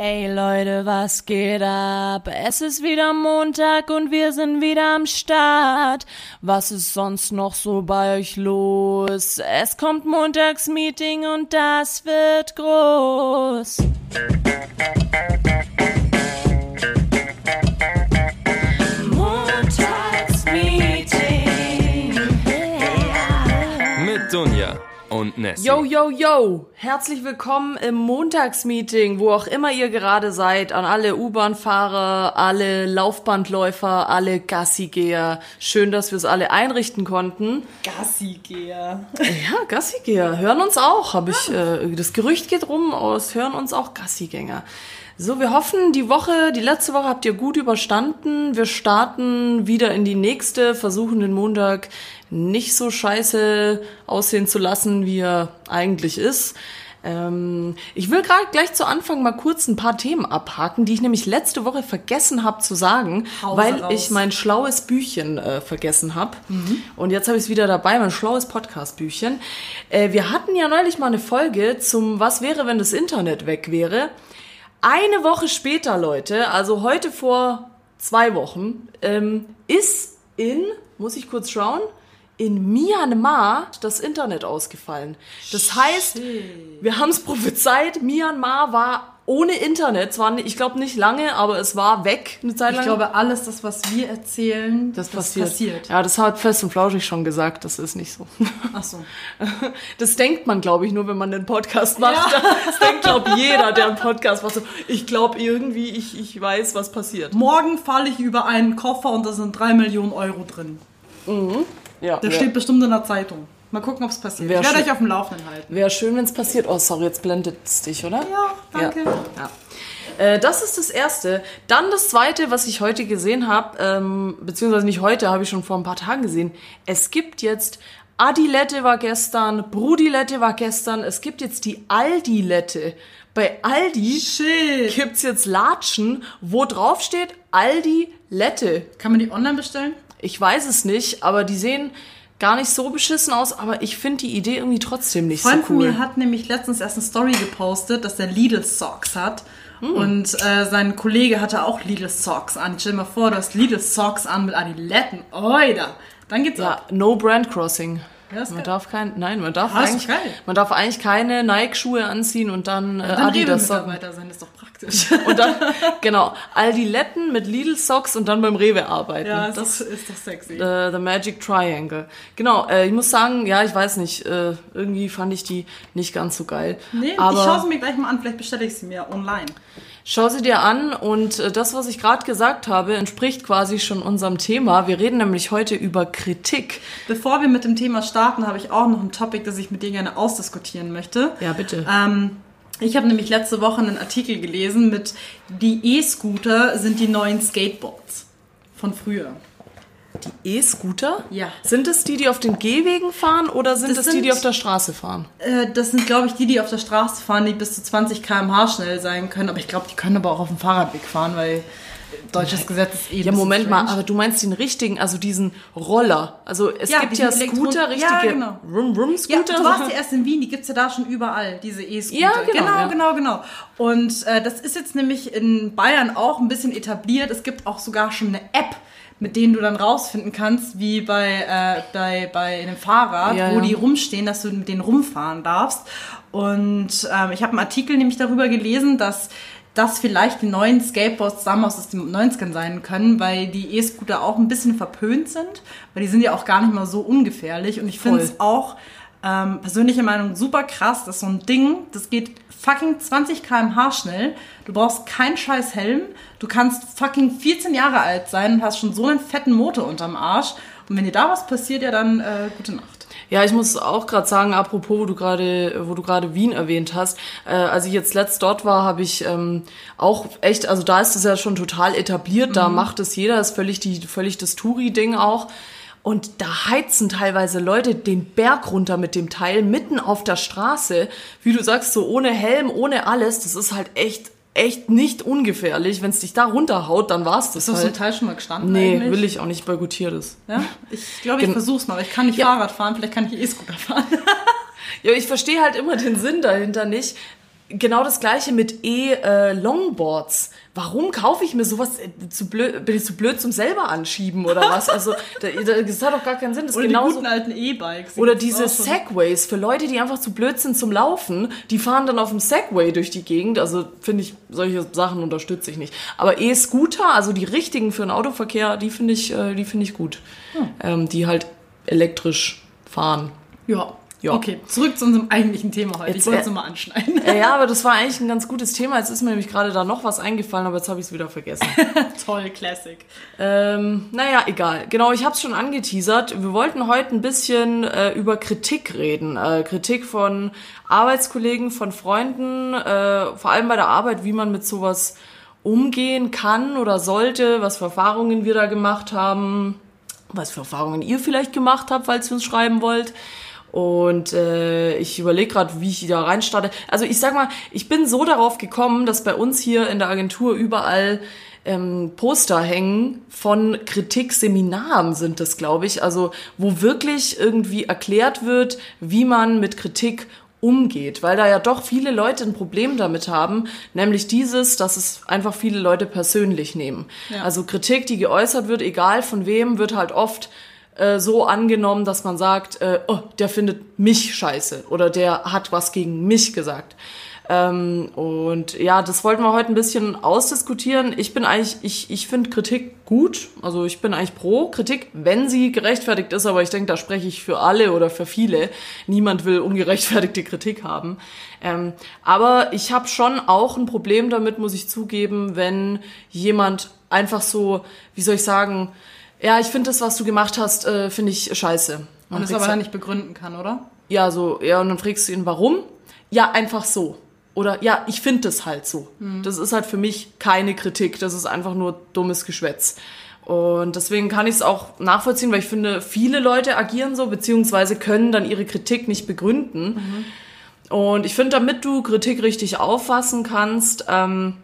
Ey Leute, was geht ab? Es ist wieder Montag und wir sind wieder am Start. Was ist sonst noch so bei euch los? Es kommt Montagsmeeting und das wird groß. Und Nessie. Yo, yo, yo! Herzlich willkommen im Montagsmeeting, wo auch immer ihr gerade seid, an alle U-Bahn-Fahrer, alle Laufbandläufer, alle Gassigeher. Schön, dass wir es alle einrichten konnten. Gassigeher. Ja, Gassigeher hören uns auch, habe ich. Äh, das Gerücht geht rum, aus hören uns auch Gassigänger. So, wir hoffen, die Woche, die letzte Woche habt ihr gut überstanden. Wir starten wieder in die nächste, versuchen den Montag nicht so scheiße aussehen zu lassen, wie er eigentlich ist. Ähm, ich will gerade gleich zu Anfang mal kurz ein paar Themen abhaken, die ich nämlich letzte Woche vergessen habe zu sagen, Hause weil raus. ich mein schlaues Büchchen äh, vergessen habe. Und jetzt habe ich es wieder dabei, mein schlaues Podcast-Büchchen. Äh, wir hatten ja neulich mal eine Folge zum Was wäre, wenn das Internet weg wäre. Eine Woche später, Leute, also heute vor zwei Wochen, ähm, ist in, muss ich kurz schauen, in Myanmar das Internet ausgefallen. Das heißt, wir haben es prophezeit, Myanmar war ohne Internet, zwar ich glaube nicht lange, aber es war weg eine Zeit lang. Ich glaube, alles, das, was wir erzählen, das passiert. Ja, das hat Fest und Flauschig schon gesagt, das ist nicht so. Ach so. Das denkt man, glaube ich, nur, wenn man den Podcast macht. Das denkt, glaube jeder, der einen Podcast macht. So, ich glaube irgendwie, ich, ich weiß, was passiert. Morgen falle ich über einen Koffer und da sind drei Millionen Euro drin. Ja, Der steht bestimmt in der Zeitung. Mal gucken, ob es passiert. Wär ich werde euch auf dem Laufenden halten. Wäre schön, wenn es passiert. Oh, sorry, jetzt blendet es dich, oder? Ja, danke. Ja. ja. Äh, das ist das Erste. Dann das Zweite, was ich heute gesehen habe, ähm, beziehungsweise nicht heute, habe ich schon vor ein paar Tagen gesehen. Es gibt jetzt, Adilette war gestern, Brudilette war gestern, es gibt jetzt die Aldilette. Bei Aldi Shit. gibt's jetzt Latschen, wo drauf steht Aldi Lette. Kann man die online bestellen? Ich weiß es nicht, aber die sehen gar nicht so beschissen aus, aber ich finde die Idee irgendwie trotzdem nicht Freund so von cool. mir hat nämlich letztens erst eine Story gepostet, dass er Lidl Socks hat. Hm. Und äh, sein Kollege hatte auch Lidl Socks an. Stell dir mal vor, du hast Lidl Socks an mit Adiletten. Oida. Dann geht's Ja, ab. no Brand Crossing. Ja, man darf kein, nein, man darf Ah, eigentlich, geil. man darf eigentlich keine Nike-Schuhe anziehen und dann, äh, Dann Adidas Socken. Rewe-Mitarbeiter sein, ist doch praktisch. Und dann, genau, Aldiletten mit Lidl Socks und dann beim Rewe arbeiten. ja, ist, das doch, ist doch sexy. äh, The Magic Triangle. Genau, äh, ich muss sagen, ja, ich weiß nicht, äh, irgendwie fand ich die nicht ganz so geil. Nee, aber ich schaue sie mir gleich mal an, vielleicht bestelle ich sie mir online. Schau sie dir an und äh, das, was ich gerade gesagt habe, entspricht quasi schon unserem Thema. Wir reden nämlich heute über Kritik. Bevor wir mit dem Thema starten, habe ich auch noch ein Topic, das ich mit dir gerne ausdiskutieren möchte. Ja, bitte. Ähm, ich habe nämlich letzte Woche einen Artikel gelesen mit die E-Scooter sind die neuen Skateboards von früher. E-Scooter? Ja. Sind es die, die auf den Gehwegen fahren oder sind Das es die, die sind- auf der Straße fahren? Äh, das sind, glaube ich, die, die auf der Straße fahren, die bis zu 20 km/h schnell sein können. Aber ich glaube, die können aber auch auf dem Fahrradweg fahren, weil deutsches Gesetz ist eh Ja, Moment mal, strange. aber du meinst den richtigen, also diesen Roller. Also es Ja, gibt ja Scooter, richtige Ja, genau. Rum Rum Ja, Scooter. du warst ja erst in Wien, die gibt's ja da schon überall, diese E-Scooter. Ja, genau, Genau, ja. genau, genau. Und äh, das ist jetzt nämlich in Bayern auch ein bisschen etabliert. Es gibt auch sogar schon eine App, mit denen du dann rausfinden kannst, wie bei, äh, bei, bei einem Fahrrad, Ja, wo ja. die rumstehen, dass du mit denen rumfahren darfst. Und ähm, ich habe einen Artikel nämlich darüber gelesen, dass das vielleicht die neuen Skateboards damals aus den 90ern sein können, weil die E-Scooter auch ein bisschen verpönt sind, weil die sind ja auch gar nicht mal so ungefährlich. Und ich finde es auch, ähm, persönliche Meinung, super krass, dass so ein Ding, das geht fucking 20 km/h schnell. Du brauchst keinen scheiß Helm. Du kannst fucking 14 Jahre alt sein und hast schon so einen fetten Motor unterm Arsch. Und wenn dir da was passiert, ja dann äh, gute Nacht. Ja, ich muss auch gerade sagen, apropos, wo du gerade, wo du gerade Wien erwähnt hast, äh, als ich jetzt letzt dort war, habe ich ähm, auch echt, also da ist es ja schon total etabliert, da macht es jeder, ist völlig die, völlig das Touri-Ding auch. Und da heizen teilweise Leute den Berg runter mit dem Teil mitten auf der Straße, wie du sagst, so ohne Helm, ohne alles. Das ist halt echt, echt nicht ungefährlich. Wenn es dich da runterhaut, dann war's das Ist das halt. Teil schon mal gestanden? Nee, eigentlich? will ich auch nicht boykottiert das. Ja? Ich glaube, ich Gen- versuch's mal. Ich kann nicht Ja. Fahrrad fahren, vielleicht kann ich E-Scooter fahren. Ja, ich verstehe halt immer den Sinn dahinter nicht. Genau das gleiche mit E-Longboards. Warum kaufe ich mir sowas äh, zu blöd, bin ich zu blöd zum selber anschieben oder was? Also da, da, das hat doch gar keinen Sinn. Das ist Oder genauso, die guten alten E-Bikes. oder diese. Segways für Leute, die einfach zu blöd sind zum Laufen, die fahren dann auf dem Segway durch die Gegend. Also finde ich, solche Sachen unterstütze ich nicht. Aber E-Scooter, also die richtigen für den Autoverkehr, die finde ich, äh, die finde ich gut. Hm. Ähm, die halt elektrisch fahren. Ja. Ja. Okay, zurück zu unserem eigentlichen Thema heute. Jetzt, ich wollte es äh, nur mal anschneiden. Äh, ja, aber das war eigentlich ein ganz gutes Thema. Jetzt ist mir nämlich gerade da noch was eingefallen, aber jetzt habe ich es wieder vergessen. Toll, Classic. Ähm, naja, egal. Genau, ich habe es schon angeteasert. Wir wollten heute ein bisschen äh, über Kritik reden. Äh, Kritik von Arbeitskollegen, von Freunden, äh, vor allem bei der Arbeit, wie man mit sowas umgehen kann oder sollte, was für Erfahrungen wir da gemacht haben, was für Erfahrungen ihr vielleicht gemacht habt, falls ihr uns schreiben wollt. Und äh, ich überlege gerade, wie ich da reinstarte. Also ich sag mal, ich bin so darauf gekommen, dass bei uns hier in der Agentur überall ähm, Poster hängen von Kritikseminaren sind das, glaube ich. Also wo wirklich irgendwie erklärt wird, wie man mit Kritik umgeht, weil da ja doch viele Leute ein Problem damit haben, nämlich dieses, dass es einfach viele Leute persönlich nehmen. Ja. Also Kritik, die geäußert wird, egal von wem, wird halt oft äh, so angenommen, dass man sagt, äh, oh, der findet mich scheiße oder der hat was gegen mich gesagt. Ähm, und ja, das wollten wir heute ein bisschen ausdiskutieren. Ich bin eigentlich, ich, ich finde Kritik gut. Also ich bin eigentlich pro Kritik, wenn sie gerechtfertigt ist, aber ich denke, da spreche ich für alle oder für viele. Niemand will ungerechtfertigte Kritik haben. Ähm, aber ich habe schon auch ein Problem damit, muss ich zugeben, wenn jemand einfach so, wie soll ich sagen, ja, ich finde das, was du gemacht hast, äh, finde ich scheiße. Und es kriegst aber dann nicht begründen kann, oder? ja, so, ja, und dann fragst du ihn, warum? Ja, einfach so. Oder ja, ich finde das halt so. Das ist halt für mich keine Kritik, das ist einfach nur dummes Geschwätz. Und deswegen kann ich es auch nachvollziehen, weil ich finde, viele Leute agieren so, beziehungsweise können dann ihre Kritik nicht begründen. Und ich finde, damit du Kritik richtig auffassen kannst, ähm,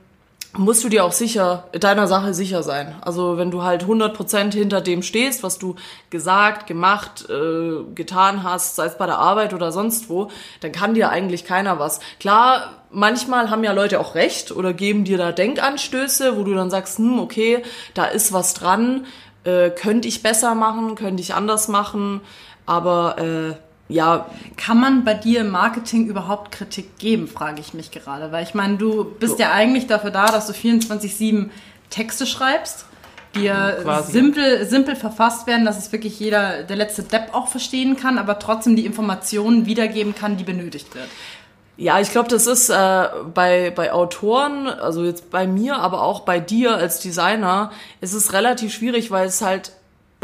musst du dir auch sicher, deiner Sache sicher sein. Also wenn du halt 100% hinter dem stehst, was du gesagt, gemacht, äh, getan hast, sei es bei der Arbeit oder sonst wo, dann kann dir eigentlich keiner was. Klar, manchmal haben ja Leute auch recht oder geben dir da Denkanstöße, wo du dann sagst, hm, okay, da ist was dran, äh, könnte ich besser machen, könnte ich anders machen, aber äh, ja, Kann man bei dir im Marketing überhaupt Kritik geben, frage ich mich gerade. Weil ich meine, du bist ja eigentlich dafür da, dass du 24-7 Texte schreibst, die ja Quasi. simpel, simpel verfasst werden, dass es wirklich jeder, der letzte Depp auch verstehen kann, aber trotzdem die Informationen wiedergeben kann, die benötigt wird. Ja, ich glaube, das ist äh, bei, bei Autoren, also jetzt bei mir, aber auch bei dir als Designer, ist es relativ schwierig, weil es halt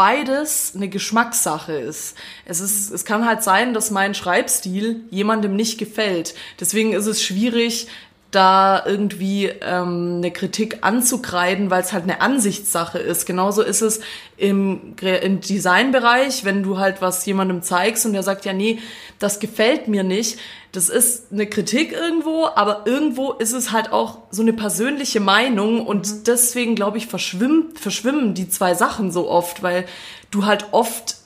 beides eine Geschmackssache ist. Es ist, es kann halt sein, dass mein Schreibstil jemandem nicht gefällt. Deswegen ist es schwierig, da irgendwie ähm, eine Kritik anzukreiden, weil es halt eine Ansichtssache ist. Genauso ist es im, im Designbereich, wenn du halt was jemandem zeigst und der sagt, ja, nee, das gefällt mir nicht. Das ist eine Kritik irgendwo, aber irgendwo ist es halt auch so eine persönliche Meinung und deswegen, glaube ich, verschwimmt, verschwimmen die zwei Sachen so oft, weil du halt oft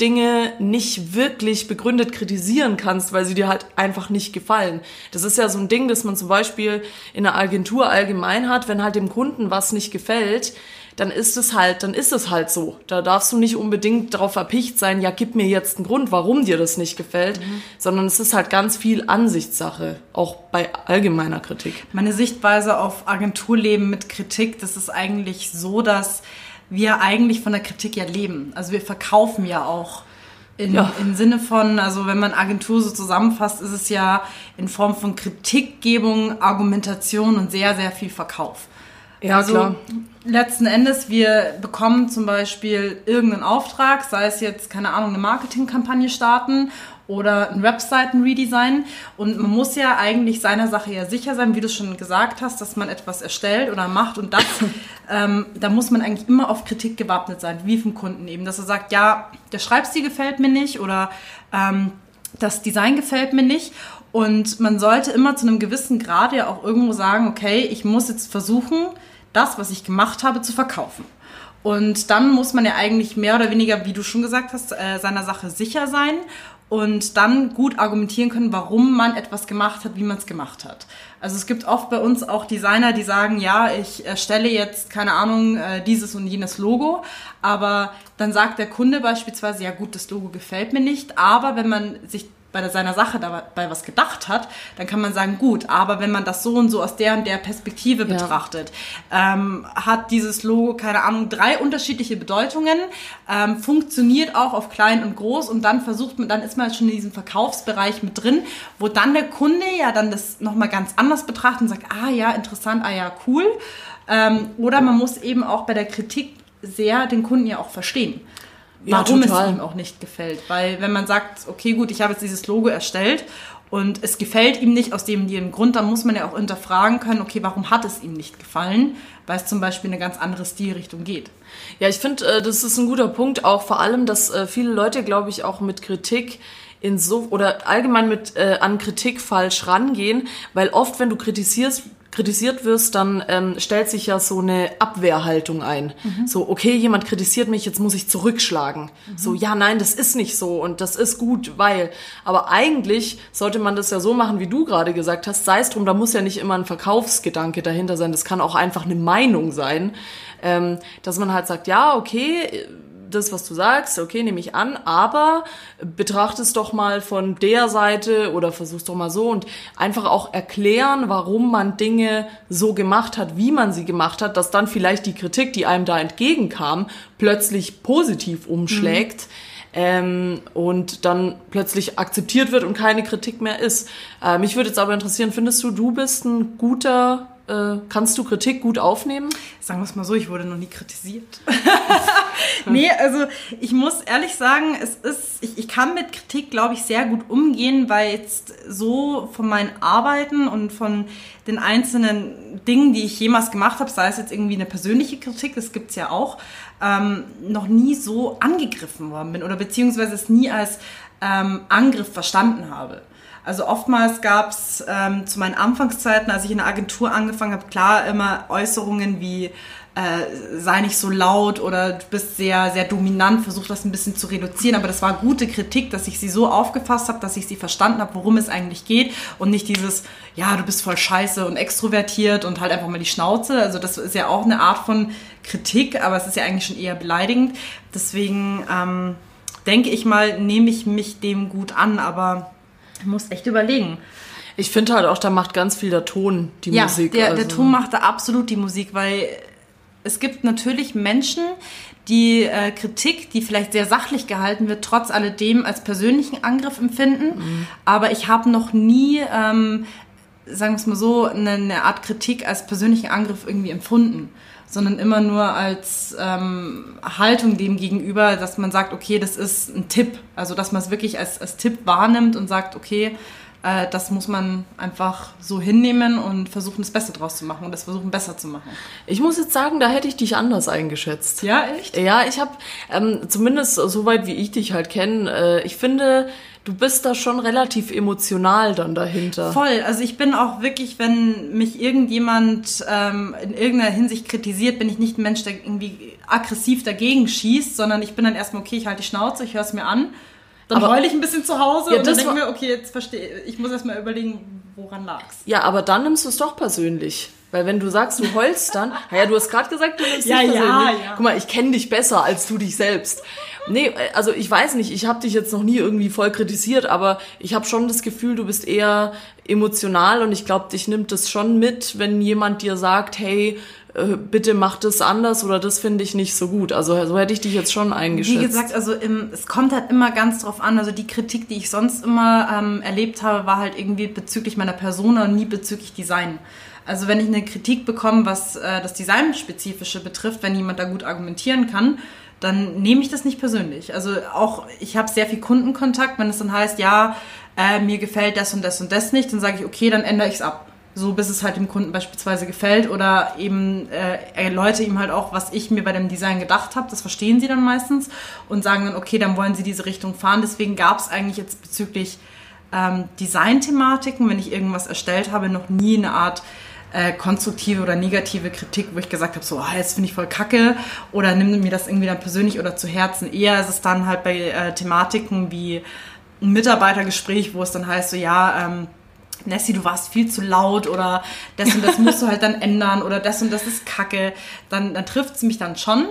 Dinge nicht wirklich begründet kritisieren kannst, weil sie dir halt einfach nicht gefallen. Das ist ja so ein Ding, das man zum Beispiel in einer Agentur allgemein hat, wenn halt dem Kunden was nicht gefällt, dann ist es halt, dann ist es halt so. Da darfst du nicht unbedingt darauf erpicht sein, ja, gib mir jetzt einen Grund, warum dir das nicht gefällt, sondern es ist halt ganz viel Ansichtssache, auch bei allgemeiner Kritik. Meine Sichtweise auf Agenturleben mit Kritik, das ist eigentlich so, dass wir eigentlich von der Kritik ja leben. Also wir verkaufen ja auch. In, Ja. Im Sinne von, also wenn man Agentur so zusammenfasst, ist es ja in Form von Kritikgebung, Argumentation und sehr, sehr viel Verkauf. Ja, also klar. letzten Endes, wir bekommen zum Beispiel irgendeinen Auftrag, sei es jetzt, keine Ahnung, eine Marketingkampagne starten oder ein Webseiten-Redesign. Und man muss ja eigentlich seiner Sache ja sicher sein, wie du schon gesagt hast, dass man etwas erstellt oder macht. Und das, ähm, da muss man eigentlich immer auf Kritik gewappnet sein, wie vom Kunden eben, dass er sagt, ja, der Schreibstil gefällt mir nicht oder ähm, das Design gefällt mir nicht. Und man sollte immer zu einem gewissen Grad ja auch irgendwo sagen, okay, ich muss jetzt versuchen, das, was ich gemacht habe, zu verkaufen. Und dann muss man ja eigentlich mehr oder weniger, wie du schon gesagt hast, äh, seiner Sache sicher sein und dann gut argumentieren können, warum man etwas gemacht hat, wie man es gemacht hat. Also es gibt oft bei uns auch Designer, die sagen, ja, ich erstelle jetzt, keine Ahnung, äh, dieses und jenes Logo, aber dann sagt der Kunde beispielsweise, ja gut, das Logo gefällt mir nicht, aber wenn man sich bei seiner Sache dabei was gedacht hat, dann kann man sagen, gut, aber wenn man das so und so aus der und der Perspektive ja. betrachtet, ähm, hat dieses Logo, keine Ahnung, drei unterschiedliche Bedeutungen, ähm, funktioniert auch auf klein und groß und dann versucht man, dann ist man schon in diesem Verkaufsbereich mit drin, wo dann der Kunde ja dann das nochmal ganz anders betrachtet und sagt, ah ja, interessant, ah ja, cool. Ähm, oder man muss eben auch bei der Kritik sehr den Kunden ja auch verstehen warum ja, es ihm auch nicht gefällt. Weil wenn man sagt, okay, gut, ich habe jetzt dieses Logo erstellt und es gefällt ihm nicht aus dem jenem Grund, dann muss man ja auch hinterfragen können, okay, warum hat es ihm nicht gefallen? Weil es zum Beispiel eine ganz andere Stilrichtung geht. Ja, ich finde, äh, das ist ein guter Punkt, auch vor allem, dass äh, viele Leute, glaube ich, auch mit Kritik in so oder allgemein mit äh, an Kritik falsch rangehen, weil oft, wenn du kritisierst, kritisiert wirst, dann ähm, stellt sich ja so eine Abwehrhaltung ein. Mhm. So, okay, jemand kritisiert mich, jetzt muss ich zurückschlagen. Mhm. So, ja, nein, das ist nicht so und das ist gut, weil. Aber eigentlich sollte man das ja so machen, wie du gerade gesagt hast. Sei es drum, da muss ja nicht immer ein Verkaufsgedanke dahinter sein. Das kann auch einfach eine Meinung sein, ähm, dass man halt sagt, ja, okay das, was du sagst, okay, nehme ich an, aber betrachte es doch mal von der Seite oder versuch's doch mal so und einfach auch erklären, warum man Dinge so gemacht hat, wie man sie gemacht hat, dass dann vielleicht die Kritik, die einem da entgegenkam, plötzlich positiv umschlägt. Mhm. Ähm, und dann plötzlich akzeptiert wird und keine Kritik mehr ist. Äh, mich würde jetzt aber interessieren, findest du, du bist ein guter äh, kannst du Kritik gut aufnehmen? Sagen wir es mal so, ich wurde noch nie kritisiert. nee, also ich muss ehrlich sagen, es ist, ich, ich kann mit Kritik, glaube ich, sehr gut umgehen, weil jetzt so von meinen Arbeiten und von den einzelnen Dingen, die ich jemals gemacht habe, sei es jetzt irgendwie eine persönliche Kritik, das gibt's ja auch, ähm, noch nie so angegriffen worden bin oder beziehungsweise es nie als ähm, Angriff verstanden habe. Also oftmals gab es ähm, zu meinen Anfangszeiten, als ich in der Agentur angefangen habe, klar immer Äußerungen wie äh, sei nicht so laut oder du bist sehr, sehr dominant, versuch das ein bisschen zu reduzieren. Aber das war gute Kritik, dass ich sie so aufgefasst habe, dass ich sie verstanden habe, worum es eigentlich geht und nicht dieses, ja, du bist voll scheiße und extrovertiert und halt einfach mal die Schnauze. Also das ist ja auch eine Art von Kritik, aber es ist ja eigentlich schon eher beleidigend. Deswegen ähm, denke ich mal, nehme ich mich dem gut an, aber Du musst echt überlegen. Ich finde halt auch, da macht ganz viel der Ton die ja, Musik. Der, also. der Ton macht da absolut die Musik, weil es gibt natürlich Menschen, die äh, Kritik, die vielleicht sehr sachlich gehalten wird, trotz alledem als persönlichen Angriff empfinden. Mhm. Aber ich habe noch nie, ähm, sagen wir es mal so, eine, eine Art Kritik als persönlichen Angriff irgendwie empfunden sondern immer nur als ähm, Haltung dem gegenüber, dass man sagt, okay, das ist ein Tipp. Also dass man es wirklich als, als Tipp wahrnimmt und sagt, okay, äh, das muss man einfach so hinnehmen und versuchen, das Beste draus zu machen und das versuchen, besser zu machen. Ich muss jetzt sagen, da hätte ich dich anders eingeschätzt. Ja, echt? Ja, ich habe ähm, zumindest soweit wie ich dich halt kenne, äh, ich finde, du bist da schon relativ emotional dann dahinter. Voll. Also ich bin auch wirklich, wenn mich irgendjemand ähm, in irgendeiner Hinsicht kritisiert, bin ich nicht ein Mensch, der irgendwie aggressiv dagegen schießt, sondern ich bin dann erstmal, okay, ich halte die Schnauze, ich höre es mir an. Dann aber, heule ich ein bisschen zu Hause ja, und dann denke mir, okay, jetzt verstehe ich, muss erstmal überlegen, woran lag's. Ja, aber dann nimmst du es doch persönlich. Weil wenn du sagst, du heulst dann, ja, du hast gerade gesagt, du nimmst ja, dich persönlich. Ja, ja. Guck mal, ich kenne dich besser als du dich selbst. Nee, also ich weiß nicht, ich habe dich jetzt noch nie irgendwie voll kritisiert, aber ich habe schon das Gefühl, du bist eher emotional und ich glaube, dich nimmt das schon mit, wenn jemand dir sagt, hey, äh, bitte mach das anders oder das finde ich nicht so gut. Also so hätte ich dich jetzt schon eingeschätzt. Wie gesagt, also im, es kommt halt immer ganz drauf an. Also die Kritik, die ich sonst immer ähm, erlebt habe, war halt irgendwie bezüglich meiner Person und nie bezüglich Design. Also wenn ich eine Kritik bekomme, was äh, das Designspezifische betrifft, wenn jemand da gut argumentieren kann, dann nehme ich das nicht persönlich. Also auch, ich habe sehr viel Kundenkontakt, wenn es dann heißt, ja, äh, mir gefällt das und das und das nicht, dann sage ich, okay, dann ändere ich es ab. So bis es halt dem Kunden beispielsweise gefällt oder eben äh, erläutere ihm halt auch, was ich mir bei dem Design gedacht habe. Das verstehen sie dann meistens und sagen dann, okay, dann wollen sie diese Richtung fahren. Deswegen gab es eigentlich jetzt bezüglich ähm, Design-Thematiken, wenn ich irgendwas erstellt habe, noch nie eine Art äh, konstruktive oder negative Kritik, wo ich gesagt habe, so, ah, jetzt finde ich voll kacke oder nimm mir das irgendwie dann persönlich oder zu Herzen. Eher ist es dann halt bei äh, Thematiken wie ein Mitarbeitergespräch, wo es dann heißt, so ja, ähm, Nessie, du warst viel zu laut oder das und das musst du halt dann ändern oder das und das ist Kacke, dann, dann trifft es mich dann schon.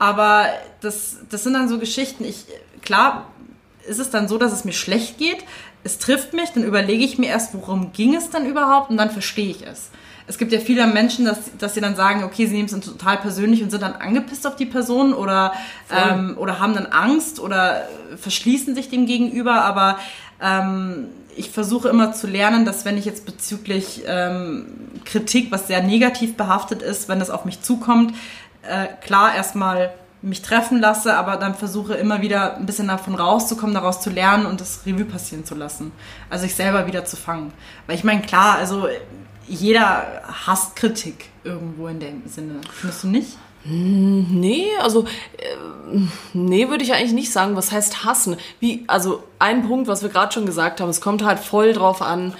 Aber das, das sind dann so Geschichten. Ich, klar ist es dann so, dass es mir schlecht geht. Es trifft mich, dann überlege ich mir erst, worum ging es dann überhaupt und dann verstehe ich es. Es gibt ja viele Menschen, dass, dass sie dann sagen, okay, sie nehmen es total persönlich und sind dann angepisst auf die Person oder, ähm, oder haben dann Angst oder verschließen sich dem gegenüber. Aber ähm, ich versuche immer zu lernen, dass wenn ich jetzt bezüglich ähm, Kritik, was sehr negativ behaftet ist, wenn das auf mich zukommt, äh, klar erstmal mich treffen lasse, aber dann versuche immer wieder ein bisschen davon rauszukommen, daraus zu lernen und das Revue passieren zu lassen. Also ich selber wieder zu fangen. Weil ich meine, klar, also jeder hasst Kritik irgendwo in dem Sinne. Findest du nicht? Nee, also äh, nee, würde ich eigentlich nicht sagen. Was heißt hassen? Wie, also ein Punkt, was wir gerade schon gesagt haben, es kommt halt voll drauf an,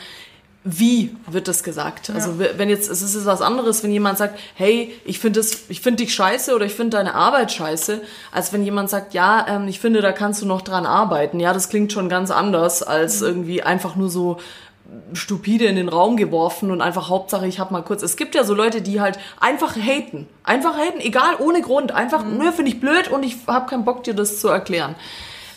wie wird das gesagt? Ja. Also wenn jetzt, es ist was anderes, wenn jemand sagt, hey, ich finde das, ich finde dich scheiße oder ich finde deine Arbeit scheiße, als wenn jemand sagt, ja, ähm, ich finde, da kannst du noch dran arbeiten. Ja, das klingt schon ganz anders als mhm. irgendwie einfach nur so stupide in den Raum geworfen und einfach Hauptsache, ich habe mal kurz. Es gibt ja so Leute, die halt einfach haten. Einfach haten, egal, ohne Grund. Einfach, mhm. nö, finde ich blöd und ich habe keinen Bock, dir das zu erklären.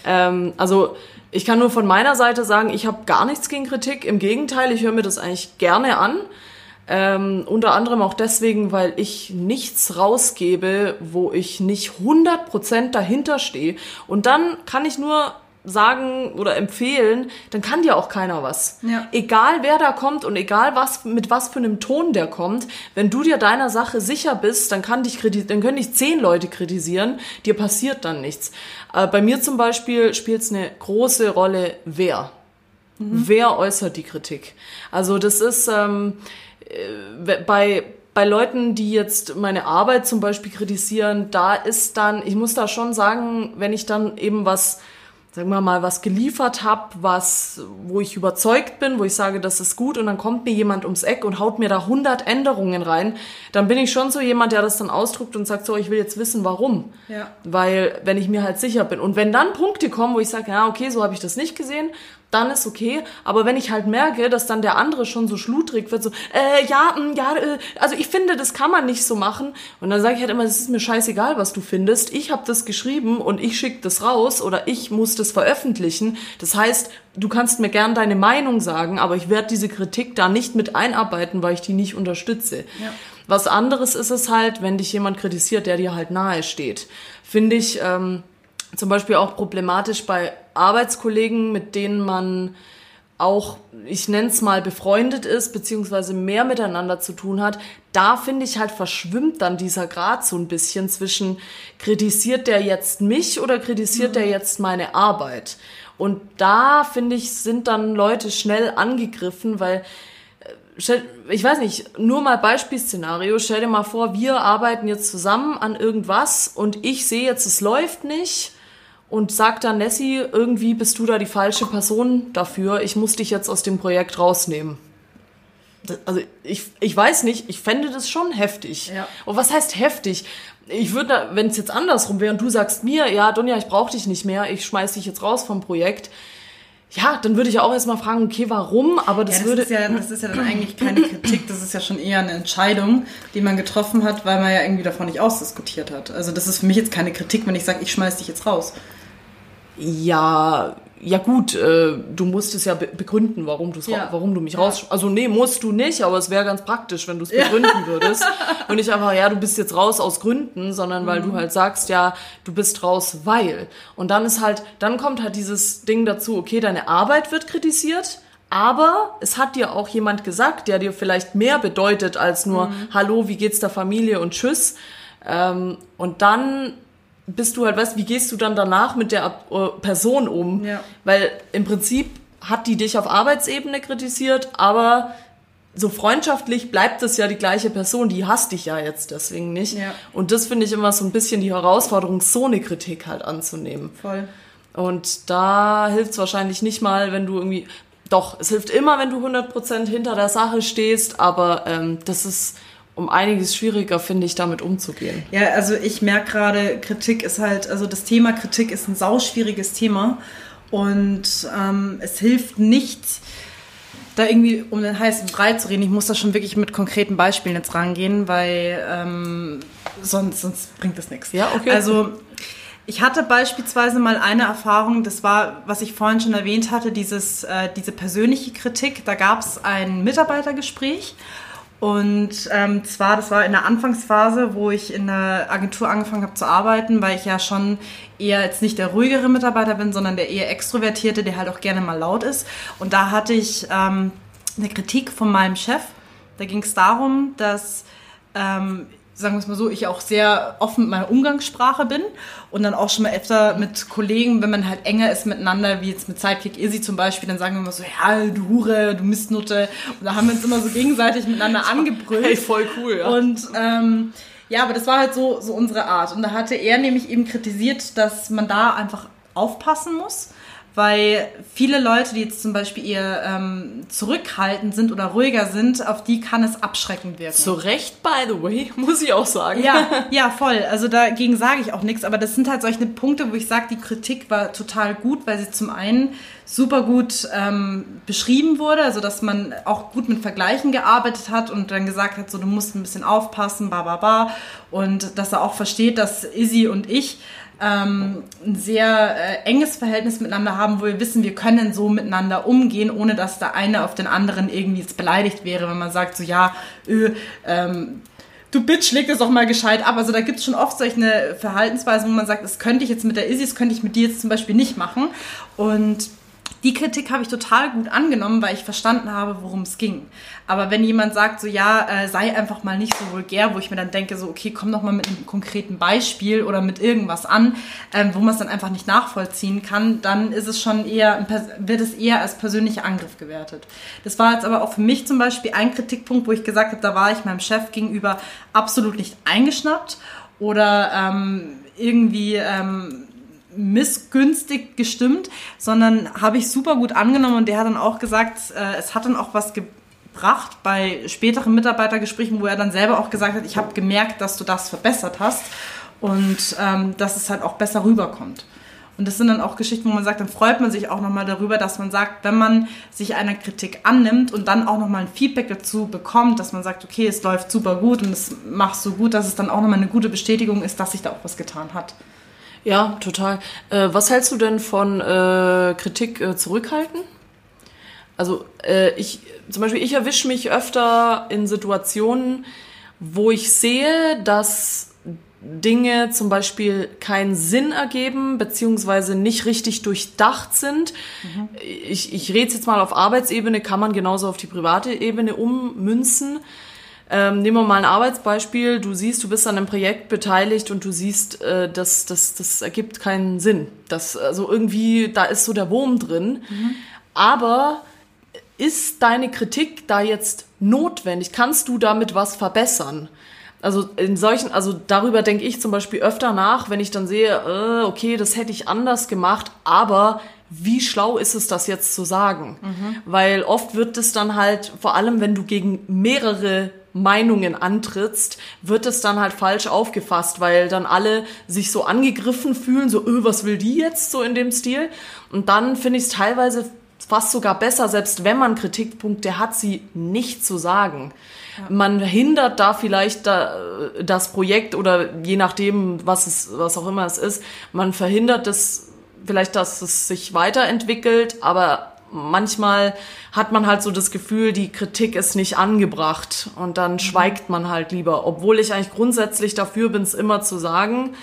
Ähm, also ich kann nur von meiner Seite sagen, ich habe gar nichts gegen Kritik. Im Gegenteil, ich höre mir das eigentlich gerne an. Ähm, unter anderem auch deswegen, weil ich nichts rausgebe, wo ich nicht 100% dahinter stehe. Und dann kann ich nur sagen oder empfehlen, dann kann dir auch keiner was. Ja. Egal wer da kommt und egal was mit was für einem Ton der kommt, wenn du dir deiner Sache sicher bist, dann kann dich dann können dich zehn Leute kritisieren, dir passiert dann nichts. Äh, bei mir zum Beispiel spielt es eine große Rolle, wer. Mhm. Wer äußert die Kritik? Also das ist ähm, äh, bei bei Leuten, die jetzt meine Arbeit zum Beispiel kritisieren, da ist dann, ich muss da schon sagen, wenn ich dann eben was sagen wir mal, was geliefert habe, was, wo ich überzeugt bin, wo ich sage, das ist gut und dann kommt mir jemand ums Eck und haut mir da 100 Änderungen rein, dann bin ich schon so jemand, der das dann ausdruckt und sagt, so, ich will jetzt wissen, warum. Ja. Weil, wenn ich mir halt sicher bin. Und wenn dann Punkte kommen, wo ich sage, ja, okay, so habe ich das nicht gesehen, dann ist okay. Aber wenn ich halt merke, dass dann der andere schon so schludrig wird, so, äh, ja, mh, mm, ja, äh, also ich finde, das kann man nicht so machen. Und dann sage ich halt immer, es ist mir scheißegal, was du findest. Ich habe das geschrieben und ich schicke das raus oder ich muss das veröffentlichen. Das heißt, du kannst mir gern deine Meinung sagen, aber ich werde diese Kritik da nicht mit einarbeiten, weil ich die nicht unterstütze. Ja. Was anderes ist es halt, wenn dich jemand kritisiert, der dir halt nahe steht. Finde ich ähm, zum Beispiel auch problematisch bei Arbeitskollegen, mit denen man auch, ich nenne es mal, befreundet ist, beziehungsweise mehr miteinander zu tun hat, da finde ich halt verschwimmt dann dieser Grad so ein bisschen zwischen, kritisiert der jetzt mich oder kritisiert mhm. der jetzt meine Arbeit? Und da, finde ich, sind dann Leute schnell angegriffen, weil, äh, ich weiß nicht, nur mal Beispielszenario, stell dir mal vor, wir arbeiten jetzt zusammen an irgendwas und ich sehe jetzt, es läuft nicht und sagt dann Nessie, irgendwie bist du da die falsche Person dafür, ich muss dich jetzt aus dem Projekt rausnehmen. Also ich, ich weiß nicht, ich fände das schon heftig. Ja. Und was heißt heftig? Ich würde, wenn es jetzt andersrum wäre und du sagst mir, ja, Donja, ich brauche dich nicht mehr, ich schmeiß dich jetzt raus vom Projekt, ja, dann würde ich auch erstmal fragen, okay, warum? Aber das, ja, das würde. Ist ja, das ist ja dann eigentlich keine Kritik, das ist ja schon eher eine Entscheidung, die man getroffen hat, weil man ja irgendwie davon nicht ausdiskutiert hat. Also das ist für mich jetzt keine Kritik, wenn ich sage, ich schmeiß dich jetzt raus. Ja, ja gut, äh, du musst es ja begründen, warum, du's ja. warum du mich ja. raus... Also nee, musst du nicht, aber es wäre ganz praktisch, wenn du es begründen ja. würdest. Und nicht einfach, ja, du bist jetzt raus aus Gründen, sondern weil mhm. du halt sagst, ja, du bist raus, weil. Und dann ist halt, dann kommt halt dieses Ding dazu, okay, deine Arbeit wird kritisiert, aber es hat dir auch jemand gesagt, der dir vielleicht mehr bedeutet als nur, mhm. hallo, wie geht's der Familie und tschüss. Ähm, und dann bist du halt, weißt, wie gehst du dann danach mit der äh, Person um? Ja. Weil im Prinzip hat die dich auf Arbeitsebene kritisiert, aber so freundschaftlich bleibt es ja die gleiche Person, die hasst dich ja jetzt deswegen nicht. Ja. Und das finde ich immer so ein bisschen die Herausforderung, so eine Kritik halt anzunehmen. Voll. Und da hilft es wahrscheinlich nicht mal, wenn du irgendwie, doch, es hilft immer, wenn du 100% hinter der Sache stehst, aber ähm, das ist um einiges schwieriger, finde ich, damit umzugehen. Ja, also ich merke gerade, Kritik ist halt, also das Thema Kritik ist ein sauschwieriges Thema. Und ähm, es hilft nicht, da irgendwie um den heißen Brei zu reden. Ich muss da schon wirklich mit konkreten Beispielen jetzt rangehen, weil ähm, sonst, sonst bringt das nichts. Ja, okay. Also ich hatte beispielsweise mal eine Erfahrung, das war, was ich vorhin schon erwähnt hatte, dieses, äh, diese persönliche Kritik. Da gab es ein Mitarbeitergespräch und ähm, zwar, das war in der Anfangsphase, wo ich in der Agentur angefangen habe zu arbeiten, weil ich ja schon eher jetzt nicht der ruhigere Mitarbeiter bin, sondern der eher extrovertierte, der halt auch gerne mal laut ist. Und da hatte ich ähm, eine Kritik von meinem Chef. Da ging es darum, dass ähm, sagen wir es mal so, ich auch sehr offen mit meiner Umgangssprache bin und dann auch schon mal öfter mit Kollegen, wenn man halt enger ist miteinander, wie jetzt mit Sidekick Izzy zum Beispiel, dann sagen wir immer so, ja, du Hure, du Mistnutte. Und da haben wir uns immer so gegenseitig miteinander angebrüllt. Hey, voll cool, ja. Und ähm, ja, aber das war halt so, so unsere Art. Und da hatte er nämlich eben kritisiert, dass man da einfach aufpassen muss weil viele Leute, die jetzt zum Beispiel eher ähm, zurückhaltend sind oder ruhiger sind, auf die kann es abschreckend wirken. Zu Recht, by the way, muss ich auch sagen. Ja, ja, voll. Also dagegen sage ich auch nichts, aber das sind halt solche Punkte, wo ich sage, die Kritik war total gut, weil sie zum einen super gut ähm, beschrieben wurde, also dass man auch gut mit Vergleichen gearbeitet hat und dann gesagt hat, so du musst ein bisschen aufpassen, ba ba ba und dass er auch versteht, dass Izzy und ich ähm, ein sehr äh, enges Verhältnis miteinander haben, wo wir wissen, wir können so miteinander umgehen, ohne dass der eine auf den anderen irgendwie jetzt beleidigt wäre, wenn man sagt, so ja, öh, ähm, du Bitch, leg das doch mal gescheit ab. Also da gibt es schon oft solche Verhaltensweisen, wo man sagt, das könnte ich jetzt mit der Izzy, das könnte ich mit dir jetzt zum Beispiel nicht machen. Und die Kritik habe ich total gut angenommen, weil ich verstanden habe, worum es ging. Aber wenn jemand sagt, so ja, äh, sei einfach mal nicht so vulgär, wo ich mir dann denke, so okay, komm doch mal mit einem konkreten Beispiel oder mit irgendwas an, ähm, wo man es dann einfach nicht nachvollziehen kann, dann ist es schon eher, wird es eher als persönlicher Angriff gewertet. Das war jetzt aber auch für mich zum Beispiel ein Kritikpunkt, wo ich gesagt habe, da war ich meinem Chef gegenüber absolut nicht eingeschnappt oder ähm, irgendwie ähm, missgünstig gestimmt, sondern habe ich super gut angenommen und der hat dann auch gesagt, äh, es hat dann auch was gebracht bei späteren Mitarbeitergesprächen, wo er dann selber auch gesagt hat, ich habe gemerkt, dass du das verbessert hast und ähm, dass es halt auch besser rüberkommt. Und das sind dann auch Geschichten, wo man sagt, dann freut man sich auch nochmal darüber, dass man sagt, wenn man sich einer Kritik annimmt und dann auch nochmal ein Feedback dazu bekommt, dass man sagt, okay, es läuft super gut und es macht so gut, dass es dann auch nochmal eine gute Bestätigung ist, dass sich da auch was getan hat. Ja, total. Äh, was hältst du denn von äh, Kritik äh, zurückhalten? Also äh, ich, zum Beispiel, ich erwische mich öfter in Situationen, wo ich sehe, dass Dinge zum Beispiel keinen Sinn ergeben, beziehungsweise nicht richtig durchdacht sind. Mhm. Ich, ich rede jetzt mal auf Arbeitsebene, kann man genauso auf die private Ebene ummünzen. Ähm, nehmen wir mal ein Arbeitsbeispiel. Du siehst, du bist an einem Projekt beteiligt und du siehst, äh, das, das, das ergibt keinen Sinn. Das, also irgendwie, da ist so der Wurm drin. Mhm. Aber ist deine Kritik da jetzt notwendig? Kannst du damit was verbessern? Also in solchen, also darüber denke ich zum Beispiel öfter nach, wenn ich dann sehe, äh, okay, das hätte ich anders gemacht, aber wie schlau ist es, das jetzt zu sagen? Mhm. Weil oft wird es dann halt, vor allem wenn du gegen mehrere Meinungen antrittst, wird es dann halt falsch aufgefasst, weil dann alle sich so angegriffen fühlen, so, öh, was will die jetzt so in dem Stil? Und dann finde ich es teilweise fast sogar besser, selbst wenn man Kritikpunkte hat, sie nicht zu sagen. Ja. Man hindert da vielleicht da, das Projekt oder je nachdem, was es, was auch immer es ist, man verhindert es vielleicht, dass es sich weiterentwickelt, aber manchmal hat man halt so das Gefühl, die Kritik ist nicht angebracht und dann mhm. schweigt man halt lieber, obwohl ich eigentlich grundsätzlich dafür bin, es immer zu sagen.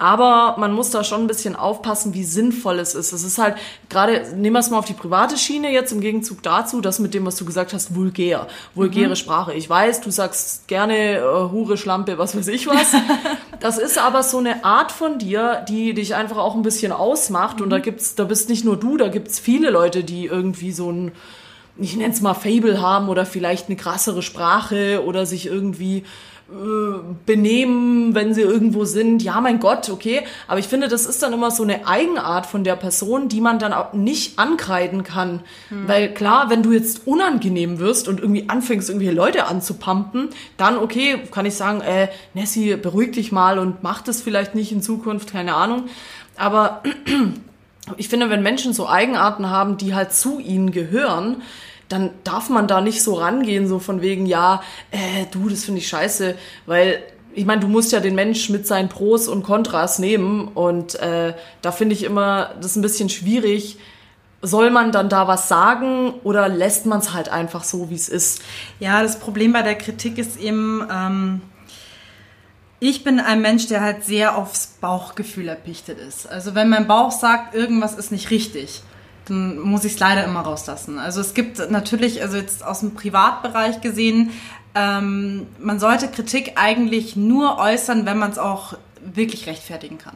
Aber man muss da schon ein bisschen aufpassen, wie sinnvoll es ist. Es ist halt, gerade, nehmen wir es mal auf die private Schiene jetzt im Gegenzug dazu, das mit dem, was du gesagt hast, vulgär, vulgäre mhm. Sprache. Ich weiß, du sagst gerne äh, Hure, Schlampe, was weiß ich was. das ist aber so eine Art von dir, die dich einfach auch ein bisschen ausmacht. Mhm. Und da mhm. gibt's, da bist nicht nur du, da gibt's viele Leute, die irgendwie so ein, ich nenne es mal Fable haben oder vielleicht eine krassere Sprache oder sich irgendwie benehmen, wenn sie irgendwo sind. Ja, mein Gott, okay. Aber ich finde, das ist dann immer so eine Eigenart von der Person, die man dann auch nicht ankreiden kann. Hm. Weil klar, wenn du jetzt unangenehm wirst und irgendwie anfängst, irgendwie Leute anzupumpen, dann okay, kann ich sagen, äh, Nessie, beruhig dich mal und mach das vielleicht nicht in Zukunft, keine Ahnung. Aber ich finde, wenn Menschen so Eigenarten haben, die halt zu ihnen gehören, dann darf man da nicht so rangehen, so von wegen, ja, äh, du, das finde ich scheiße, weil ich meine, du musst ja den Mensch mit seinen Pros und Kontras nehmen und äh, da finde ich immer das ein bisschen schwierig. Soll man dann da was sagen oder lässt man es halt einfach so, wie es ist? Ja, das Problem bei der Kritik ist eben, ähm, ich bin ein Mensch, der halt sehr aufs Bauchgefühl erpichtet ist. Also wenn mein Bauch sagt, irgendwas ist nicht richtig, dann muss ich es leider immer rauslassen. Also es gibt natürlich, also jetzt aus dem Privatbereich gesehen, ähm, man sollte Kritik eigentlich nur äußern, wenn man es auch wirklich rechtfertigen kann.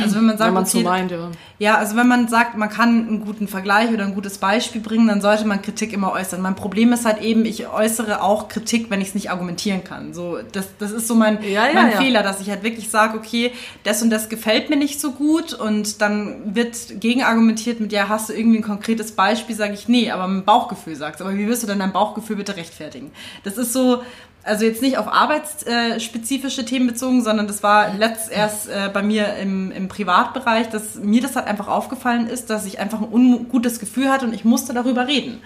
Also wenn man sagt, Wenn man okay, so meint, ja. ja, also wenn man sagt, man kann einen guten Vergleich oder ein gutes Beispiel bringen, dann sollte man Kritik immer äußern. Mein Problem ist halt eben, ich äußere auch Kritik, wenn ich es nicht argumentieren kann. So, das, das ist so mein, Ja, ja, mein. Fehler, dass ich halt wirklich sage, okay, das und das gefällt mir nicht so gut und dann wird gegenargumentiert mit, ja, hast du irgendwie ein konkretes Beispiel, sage ich, nee, aber mit Bauchgefühl sagst. Aber wie wirst du denn dein Bauchgefühl bitte rechtfertigen? Das ist so, also jetzt nicht auf arbeitsspezifische Themen bezogen, sondern das war letzt erst äh, bei mir im, im Privatbereich, dass mir das halt einfach aufgefallen ist, dass ich einfach ein ungutes Gefühl hatte und ich musste darüber reden.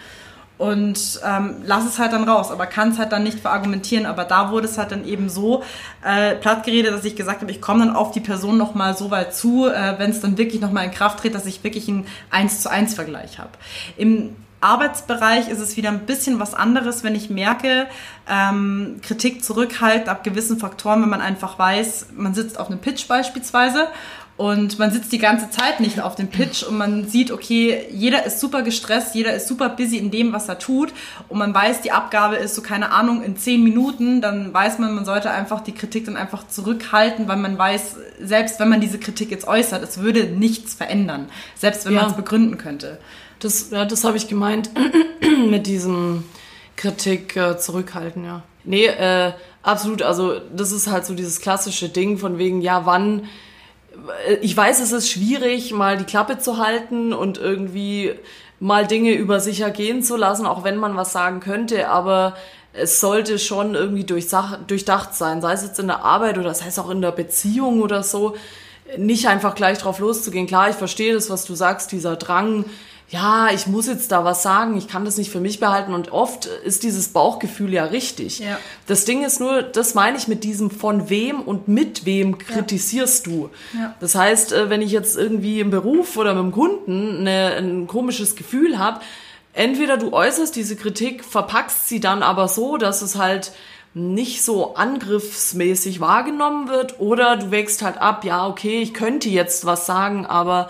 Und ähm, lass es halt dann raus, aber kann es halt dann nicht verargumentieren. Aber da wurde es halt dann eben so äh, platt geredet, dass ich gesagt habe, ich komme dann auf die Person nochmal so weit zu, äh, wenn es dann wirklich nochmal in Kraft tritt, dass ich wirklich einen 1 zu 1 Vergleich habe. Im Arbeitsbereich ist es wieder ein bisschen was anderes, wenn ich merke, ähm, Kritik zurückhalten ab gewissen Faktoren, wenn man einfach weiß, man sitzt auf einem Pitch beispielsweise und man sitzt die ganze Zeit nicht auf dem Pitch und man sieht, okay, jeder ist super gestresst, jeder ist super busy in dem, was er tut und man weiß, die Abgabe ist so, keine Ahnung, in zehn Minuten, dann weiß man, man sollte einfach die Kritik dann einfach zurückhalten, weil man weiß, selbst wenn man diese Kritik jetzt äußert, es würde nichts verändern, selbst wenn Ja. man es begründen könnte. Das, ja, das habe ich gemeint mit diesem Kritik äh, zurückhalten, ja. Nee, äh, absolut. Also das ist halt so dieses klassische Ding von wegen, ja, wann. äh, Ich weiß, es ist schwierig, mal die Klappe zu halten und irgendwie mal Dinge über sich ergehen zu lassen, auch wenn man was sagen könnte, aber es sollte schon irgendwie durchdacht sein, sei es jetzt in der Arbeit oder sei es auch in der Beziehung oder so nicht einfach gleich drauf loszugehen. Klar, ich verstehe das, was du sagst, dieser Drang, ja, ich muss jetzt da was sagen, ich kann das nicht für mich behalten und oft ist dieses Bauchgefühl ja richtig. Ja. Das Ding ist nur, das meine ich mit diesem von wem und mit wem kritisierst du. Ja. Das heißt, äh, wenn ich jetzt irgendwie im Beruf oder mit dem Kunden eine, ein komisches Gefühl habe, entweder du äußerst diese Kritik, verpackst sie dann aber so, dass es halt nicht so angriffsmäßig wahrgenommen wird oder du wächst halt ab, ja, okay, ich könnte jetzt was sagen, aber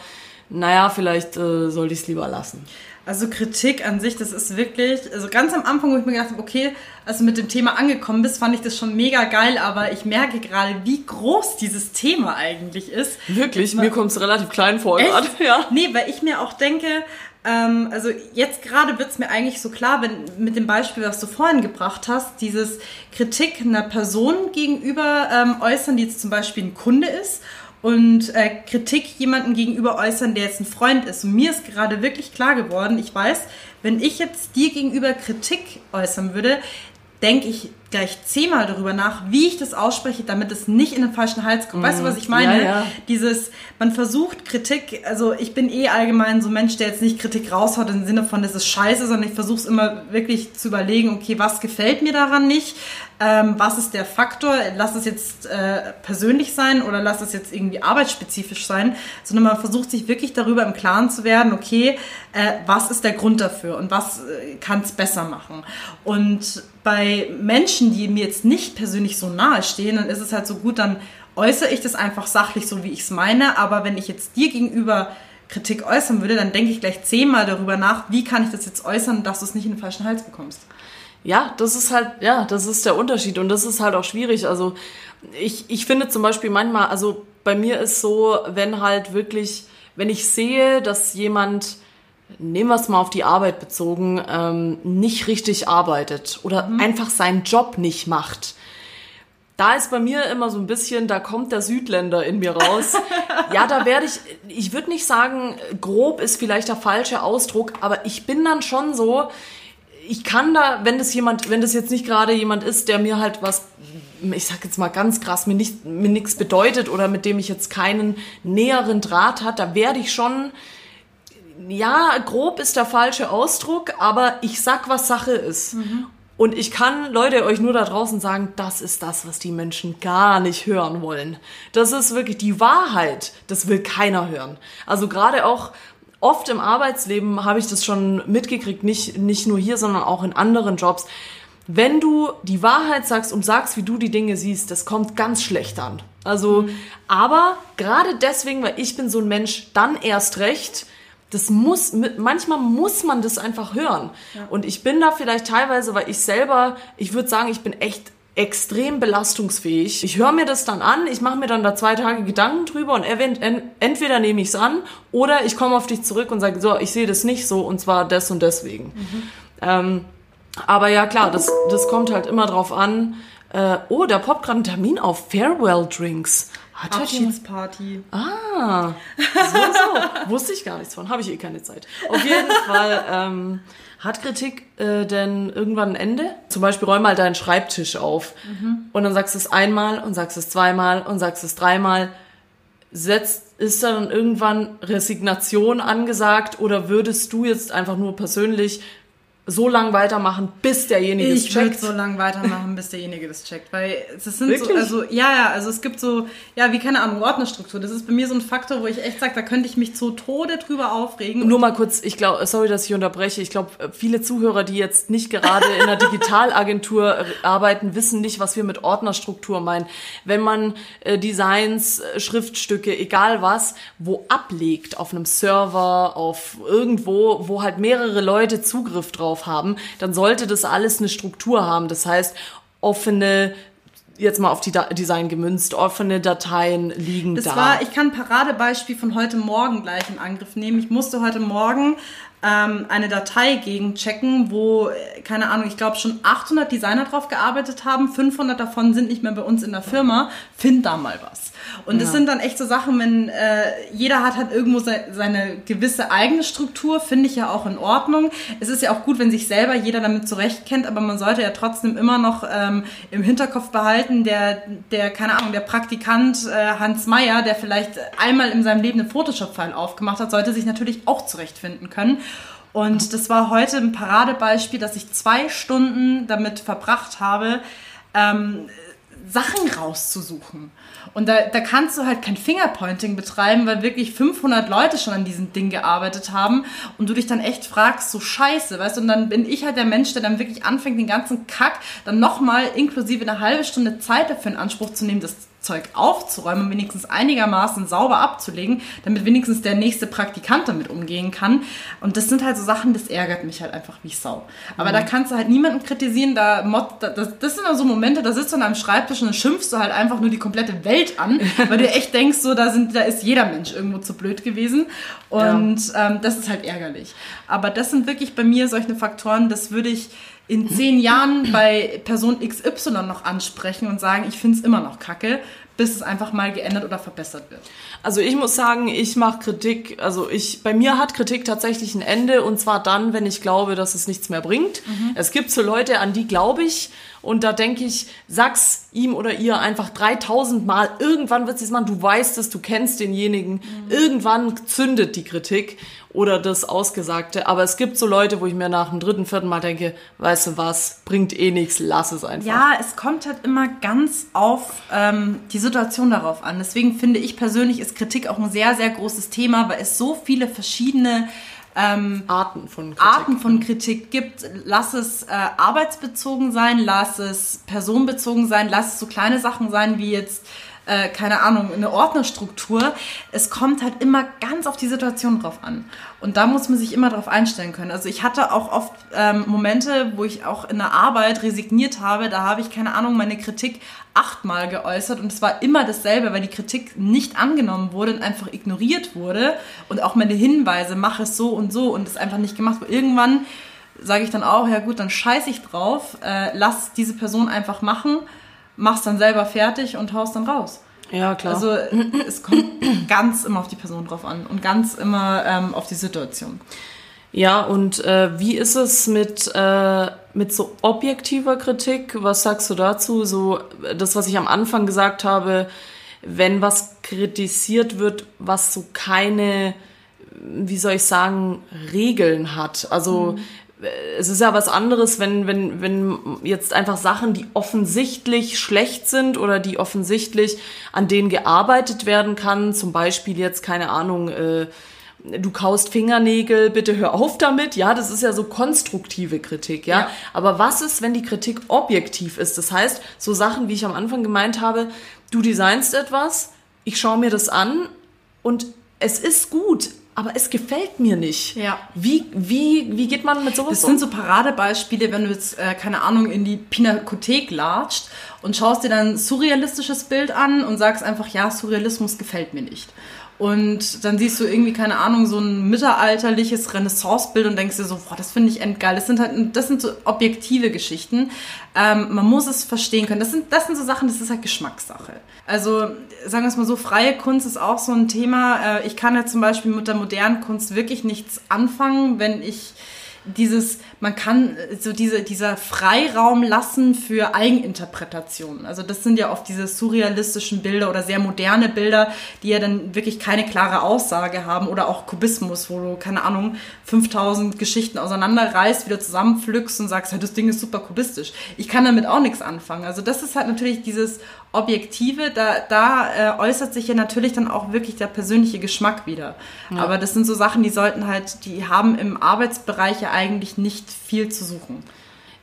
naja, vielleicht äh, sollte ich es lieber lassen. Also Kritik an sich, das ist wirklich, also ganz am Anfang, wo ich mir gedacht habe, okay, als du mit dem Thema angekommen bist, fand ich das schon mega geil, aber ich merke gerade, wie groß dieses Thema eigentlich ist. Wirklich, mir kommt es relativ klein vor gerade. Ja. Nee, weil ich mir auch denke, ähm, also jetzt gerade wird's mir eigentlich so klar, wenn mit dem Beispiel, was du vorhin gebracht hast, dieses Kritik einer Person gegenüber ähm, äußern, die jetzt zum Beispiel ein Kunde ist und äh, Kritik jemandem gegenüber äußern, der jetzt ein Freund ist. Und mir ist gerade wirklich klar geworden, ich weiß, wenn ich jetzt dir gegenüber Kritik äußern würde, denke ich gleich zehnmal darüber nach, wie ich das ausspreche, damit es nicht in den falschen Hals kommt. Weißt du, was ich meine? Ja, ja. Dieses, man versucht Kritik, also ich bin eh allgemein so ein Mensch, der jetzt nicht Kritik raushaut im Sinne von, das ist scheiße, sondern ich versuche es immer wirklich zu überlegen, okay, was gefällt mir daran nicht? Ähm, was ist der Faktor? Lass es jetzt äh, persönlich sein oder lass es jetzt irgendwie arbeitsspezifisch sein, sondern man versucht sich wirklich darüber im Klaren zu werden, okay, äh, was ist der Grund dafür und was äh, kann es besser machen? Und bei Menschen, die mir jetzt nicht persönlich so nahe stehen, dann ist es halt so gut, dann äußere ich das einfach sachlich so, wie ich es meine. Aber wenn ich jetzt dir gegenüber Kritik äußern würde, dann denke ich gleich zehnmal darüber nach, wie kann ich das jetzt äußern, dass du es nicht in den falschen Hals bekommst. Ja, das ist halt, ja, das ist der Unterschied und das ist halt auch schwierig. Also ich, ich finde zum Beispiel manchmal, also bei mir ist so, wenn halt wirklich, wenn ich sehe, dass jemand, nehmen wir es mal auf die Arbeit bezogen, ähm, nicht richtig arbeitet oder einfach seinen Job nicht macht. Da ist bei mir immer so ein bisschen, da kommt der Südländer in mir raus. ja, da werde ich, ich würde nicht sagen, grob ist vielleicht der falsche Ausdruck, aber ich bin dann schon so, ich kann da, wenn das jemand, wenn das jetzt nicht gerade jemand ist, der mir halt was, ich sag jetzt mal ganz krass, mir nicht, mir nichts bedeutet oder mit dem ich jetzt keinen näheren Draht hat, da werde ich schon ja, grob ist der falsche Ausdruck, aber ich sag, was Sache ist. Und ich kann Leute euch nur da draußen sagen, das ist das, was die Menschen gar nicht hören wollen. Das ist wirklich die Wahrheit. Das will keiner hören. Also gerade auch oft im Arbeitsleben habe ich das schon mitgekriegt, nicht, nicht nur hier, sondern auch in anderen Jobs. Wenn du die Wahrheit sagst und sagst, wie du die Dinge siehst, das kommt ganz schlecht an. Also, aber gerade deswegen, weil ich bin so ein Mensch, dann erst recht, das muss, manchmal muss man das einfach hören. Und ich bin da vielleicht teilweise, weil ich selber, ich würde sagen, ich bin echt extrem belastungsfähig. Ich höre mir das dann an, ich mache mir dann da zwei Tage Gedanken drüber und entweder nehme ich es an oder ich komme auf dich zurück und sage, so, ich sehe das nicht so und zwar des und deswegen. Ähm, aber ja, klar, das, das kommt halt immer drauf an. Äh, oh, da poppt gerade ein Termin auf. Farewell Drinks. Hat jemand- Abschiedsparty. Ah, so, so. Wusste ich gar nichts von. Habe ich eh keine Zeit. Auf jeden Fall, ähm, hat Kritik äh, denn irgendwann ein Ende? Zum Beispiel räum mal deinen Schreibtisch auf. Und dann sagst du es einmal und sagst es zweimal und sagst es dreimal. Setzt, ist da dann irgendwann Resignation angesagt oder würdest du jetzt einfach nur persönlich so lang weitermachen, bis derjenige es Ich würde checkt? so lange weitermachen, bis derjenige das checkt. Weil es sind so, Wirklich? also ja, ja, also es gibt so, ja, wie keine Ahnung, Ordnerstruktur. Das ist bei mir so ein Faktor, wo ich echt sage, da könnte ich mich zu Tode drüber aufregen. Nur mal kurz, ich glaube, sorry, dass ich unterbreche. Ich glaube, viele Zuhörer, die jetzt nicht gerade in einer Digitalagentur arbeiten, wissen nicht, was wir mit Ordnerstruktur meinen. Wenn man äh, Designs, äh, Schriftstücke, egal was, wo ablegt, auf einem Server, auf irgendwo, wo halt mehrere Leute Zugriff drauf haben, dann sollte das alles eine Struktur haben. Das heißt, offene jetzt mal auf die da Design gemünzt, offene Dateien liegen Das da. war, ich kann ein Paradebeispiel von heute Morgen gleich in Angriff nehmen. Ich musste heute Morgen ähm, eine Datei gegenchecken, wo, äh, keine Ahnung, ich glaube schon 800 Designer drauf gearbeitet haben. 500 davon sind nicht mehr bei uns in der Firma. Find da mal was. Und das Ja. sind dann echt so Sachen, wenn äh, jeder hat halt irgendwo se seine gewisse eigene Struktur, finde ich ja auch in Ordnung. Es ist ja auch gut, wenn sich selber jeder damit zurechtkennt, aber man sollte ja trotzdem immer noch ähm, im Hinterkopf behalten, der, der, keine Ahnung, der Praktikant äh, Hans Meyer, der vielleicht einmal in seinem Leben einen Photoshop-File aufgemacht hat, sollte sich natürlich auch zurechtfinden können. Und das war heute ein Paradebeispiel, dass ich zwei Stunden damit verbracht habe, ähm, Sachen rauszusuchen. Und da, da kannst du halt kein Fingerpointing betreiben, weil wirklich 500 Leute schon an diesem Ding gearbeitet haben und du dich dann echt fragst, so scheiße, weißt du, und dann bin ich halt der Mensch, der dann wirklich anfängt, den ganzen Kack dann nochmal inklusive eine halbe Stunde Zeit dafür in Anspruch zu nehmen, das Zeug aufzuräumen und wenigstens einigermaßen sauber abzulegen, damit wenigstens der nächste Praktikant damit umgehen kann. Und das sind halt so Sachen, das ärgert mich halt einfach wie Sau. Aber da kannst du halt niemanden kritisieren, da mod, da- das, das sind dann so Momente, da sitzt du an einem Schreibtisch und schimpfst du halt einfach nur die komplette Welt an, weil du echt denkst, so, da, sind, da ist jeder Mensch irgendwo zu blöd gewesen. Und ähm, das ist halt ärgerlich. Aber das sind wirklich bei mir solche Faktoren, das würde ich in zehn Jahren bei Person XY noch ansprechen und sagen, ich finde es immer noch kacke, bis es einfach mal geändert oder verbessert wird. Also ich muss sagen, ich mache Kritik, also ich, bei mir hat Kritik tatsächlich ein Ende und zwar dann, wenn ich glaube, dass es nichts mehr bringt. Es gibt so Leute, an die glaube ich und da denke ich, sag's ihm oder ihr einfach 3000 Mal, irgendwann wird es machen, du weißt es, du kennst denjenigen, irgendwann zündet die Kritik oder das Ausgesagte, aber es gibt so Leute, wo ich mir nach dem dritten, vierten Mal denke, weißt du was, bringt eh nichts, lass es einfach. Ja, es kommt halt immer ganz auf ähm, die Situation darauf an. Deswegen finde ich persönlich ist Kritik auch ein sehr, sehr großes Thema, weil es so viele verschiedene ähm, Arten von Kritik. Arten von Kritik gibt. Lass es äh, arbeitsbezogen sein, lass es personenbezogen sein, lass es so kleine Sachen sein wie jetzt, äh, keine Ahnung, eine Ordnerstruktur. Es kommt halt immer ganz auf die Situation drauf an. Und da muss man sich immer drauf einstellen können. Also ich hatte auch oft ähm, Momente, wo ich auch in der Arbeit resigniert habe. Da habe ich, keine Ahnung, meine Kritik achtmal geäußert und es war immer dasselbe, weil die Kritik nicht angenommen wurde und einfach ignoriert wurde. Und auch meine Hinweise, mach es so und so und es einfach nicht gemacht wurde. Irgendwann sage ich dann auch, ja gut, dann scheiß ich drauf, äh, lass diese Person einfach machen, mach's dann selber fertig und haust dann raus. Ja, klar. Also es kommt ganz immer auf die Person drauf an und ganz immer ähm, auf die Situation. Ja, und äh, wie ist es mit, äh, mit so objektiver Kritik? Was sagst du dazu? So das, was ich am Anfang gesagt habe, wenn was kritisiert wird, was so keine wie soll ich sagen, Regeln hat. Also äh, es ist ja was anderes, wenn, wenn, wenn jetzt einfach Sachen, die offensichtlich schlecht sind oder die offensichtlich an denen gearbeitet werden kann, zum Beispiel jetzt, keine Ahnung, äh, du kaust Fingernägel, bitte hör auf damit. Ja, das ist ja so konstruktive Kritik, ja? ja. Aber was ist, wenn die Kritik objektiv ist? Das heißt, so Sachen, wie ich am Anfang gemeint habe, du designst etwas, ich schaue mir das an und es ist gut, aber es gefällt mir nicht. Ja. Wie, wie, wie geht man mit sowas Das um? sind so Paradebeispiele, wenn du jetzt, äh, keine Ahnung, in die Pinakothek latscht und schaust dir dann ein surrealistisches Bild an und sagst einfach, ja, Surrealismus gefällt mir nicht. Und dann siehst du irgendwie, keine Ahnung, so ein mittelalterliches Renaissance-Bild und denkst dir so, boah, das finde ich endgeil. Das sind halt, das sind so objektive Geschichten. Ähm, man muss es verstehen können. Das sind, das sind so Sachen, das ist halt Geschmackssache. Also, sagen wir es mal so, freie Kunst ist auch so ein Thema. Äh, ich kann ja zum Beispiel mit der modernen Kunst wirklich nichts anfangen, wenn ich dieses, man kann so diese, dieser Freiraum lassen für Eigeninterpretationen. Also das sind ja oft diese surrealistischen Bilder oder sehr moderne Bilder, die ja dann wirklich keine klare Aussage haben oder auch Kubismus, wo du, keine Ahnung, 5000 Geschichten auseinanderreißt, wieder zusammenpflückst und sagst, das Ding ist super kubistisch. Ich kann damit auch nichts anfangen. Also das ist halt natürlich dieses Objektive, da, da äh, äußert sich ja natürlich dann auch wirklich der persönliche Geschmack wieder. Ja. Aber das sind so Sachen, die sollten halt, die haben im Arbeitsbereich ja eigentlich nicht viel zu suchen.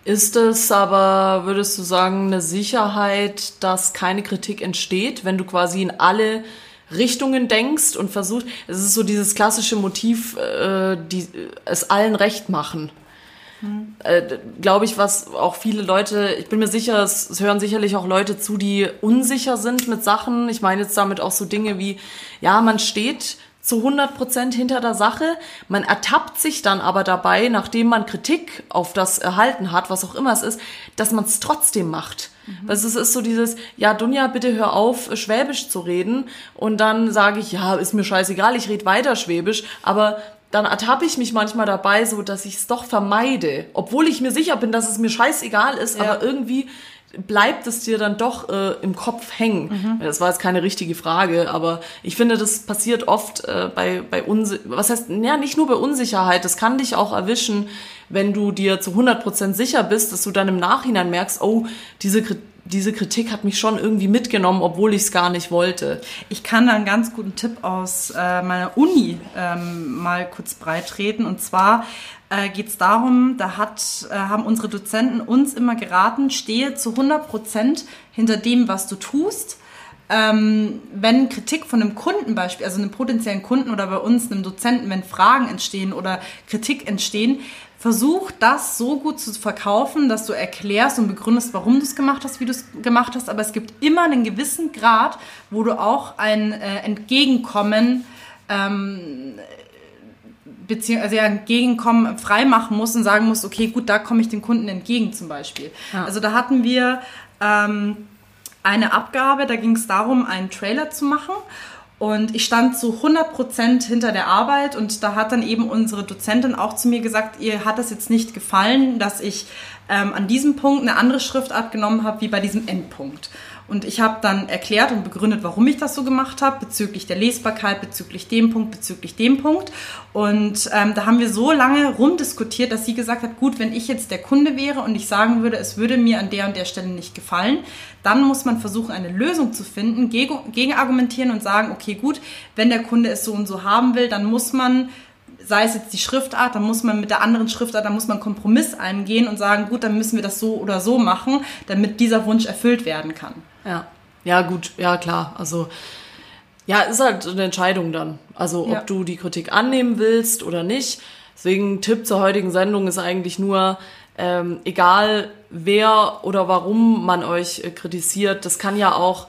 Ist es aber, würdest du sagen, eine Sicherheit, dass keine Kritik entsteht, wenn du quasi in alle Richtungen denkst und versuchst, es ist so dieses klassische Motiv, äh, die, es allen recht machen. Mhm. Äh, Glaube ich, was auch viele Leute, ich bin mir sicher, es, es, hören sicherlich auch Leute zu, die unsicher sind mit Sachen. Ich meine jetzt damit auch so Dinge wie, ja, man steht zu 100 Prozent hinter der Sache. Man ertappt sich dann aber dabei, nachdem man Kritik auf das erhalten hat, was auch immer es ist, dass man es trotzdem macht. Mhm. Also es ist so dieses, ja, Dunja, bitte hör auf, Schwäbisch zu reden. Und dann sage ich, ja, ist mir scheißegal, ich rede weiter Schwäbisch. Aber dann ertappe ich mich manchmal dabei, so dass ich es doch vermeide, obwohl ich mir sicher bin, dass es mir scheißegal ist, ja. aber irgendwie bleibt es dir dann doch äh, im Kopf hängen. Mhm. Das war jetzt keine richtige Frage, aber ich finde, das passiert oft äh, bei bei Unsi was heißt, ja, nicht nur bei Unsicherheit, das kann dich auch erwischen, wenn du dir zu 100% sicher bist, dass du dann im Nachhinein merkst, oh, diese diese Kritik hat mich schon irgendwie mitgenommen, obwohl ich es gar nicht wollte. Ich kann da einen ganz guten Tipp aus äh, meiner Uni ähm, mal kurz breitreten. Und zwar äh, geht es darum, da hat, äh, haben unsere Dozenten uns immer geraten, stehe zu 100 Prozent hinter dem, was du tust. Ähm, wenn Kritik von einem Kunden beispielsweise, also einem potenziellen Kunden oder bei uns, einem Dozenten, wenn Fragen entstehen oder Kritik entstehen, versuch das so gut zu verkaufen, dass du erklärst und begründest, warum du es gemacht hast, wie du es gemacht hast. Aber es gibt immer einen gewissen Grad, wo du auch ein äh, Entgegenkommen ähm, beziehungsweise also ja, Entgegenkommen freimachen musst und sagen musst, okay, gut, da komme ich dem Kunden entgegen zum Beispiel. Ja. Also da hatten wir ähm, eine Abgabe, da ging es darum, einen Trailer zu machen und ich stand zu 100% hinter der Arbeit und da hat dann eben unsere Dozentin auch zu mir gesagt, ihr hat das jetzt nicht gefallen, dass ich ähm, an diesem Punkt eine andere Schriftart genommen habe wie bei diesem Endpunkt. Und ich habe dann erklärt und begründet, warum ich das so gemacht habe, bezüglich der Lesbarkeit, bezüglich dem Punkt, bezüglich dem Punkt. Und ähm, da haben wir so lange rumdiskutiert, dass sie gesagt hat, gut, wenn ich jetzt der Kunde wäre und ich sagen würde, es würde mir an der und der Stelle nicht gefallen, dann muss man versuchen, eine Lösung zu finden, gegen, gegen argumentieren und sagen, okay, gut, wenn der Kunde es so und so haben will, dann muss man sei es jetzt die Schriftart, dann muss man mit der anderen Schriftart, dann muss man Kompromiss eingehen und sagen, gut, dann müssen wir das so oder so machen, damit dieser Wunsch erfüllt werden kann. Ja. Ja, gut, ja klar. Also ja, ist halt eine Entscheidung dann. Also ob ja. du die Kritik annehmen willst oder nicht. Deswegen Tipp zur heutigen Sendung ist eigentlich nur, ähm, egal wer oder warum man euch äh, kritisiert, das kann ja auch,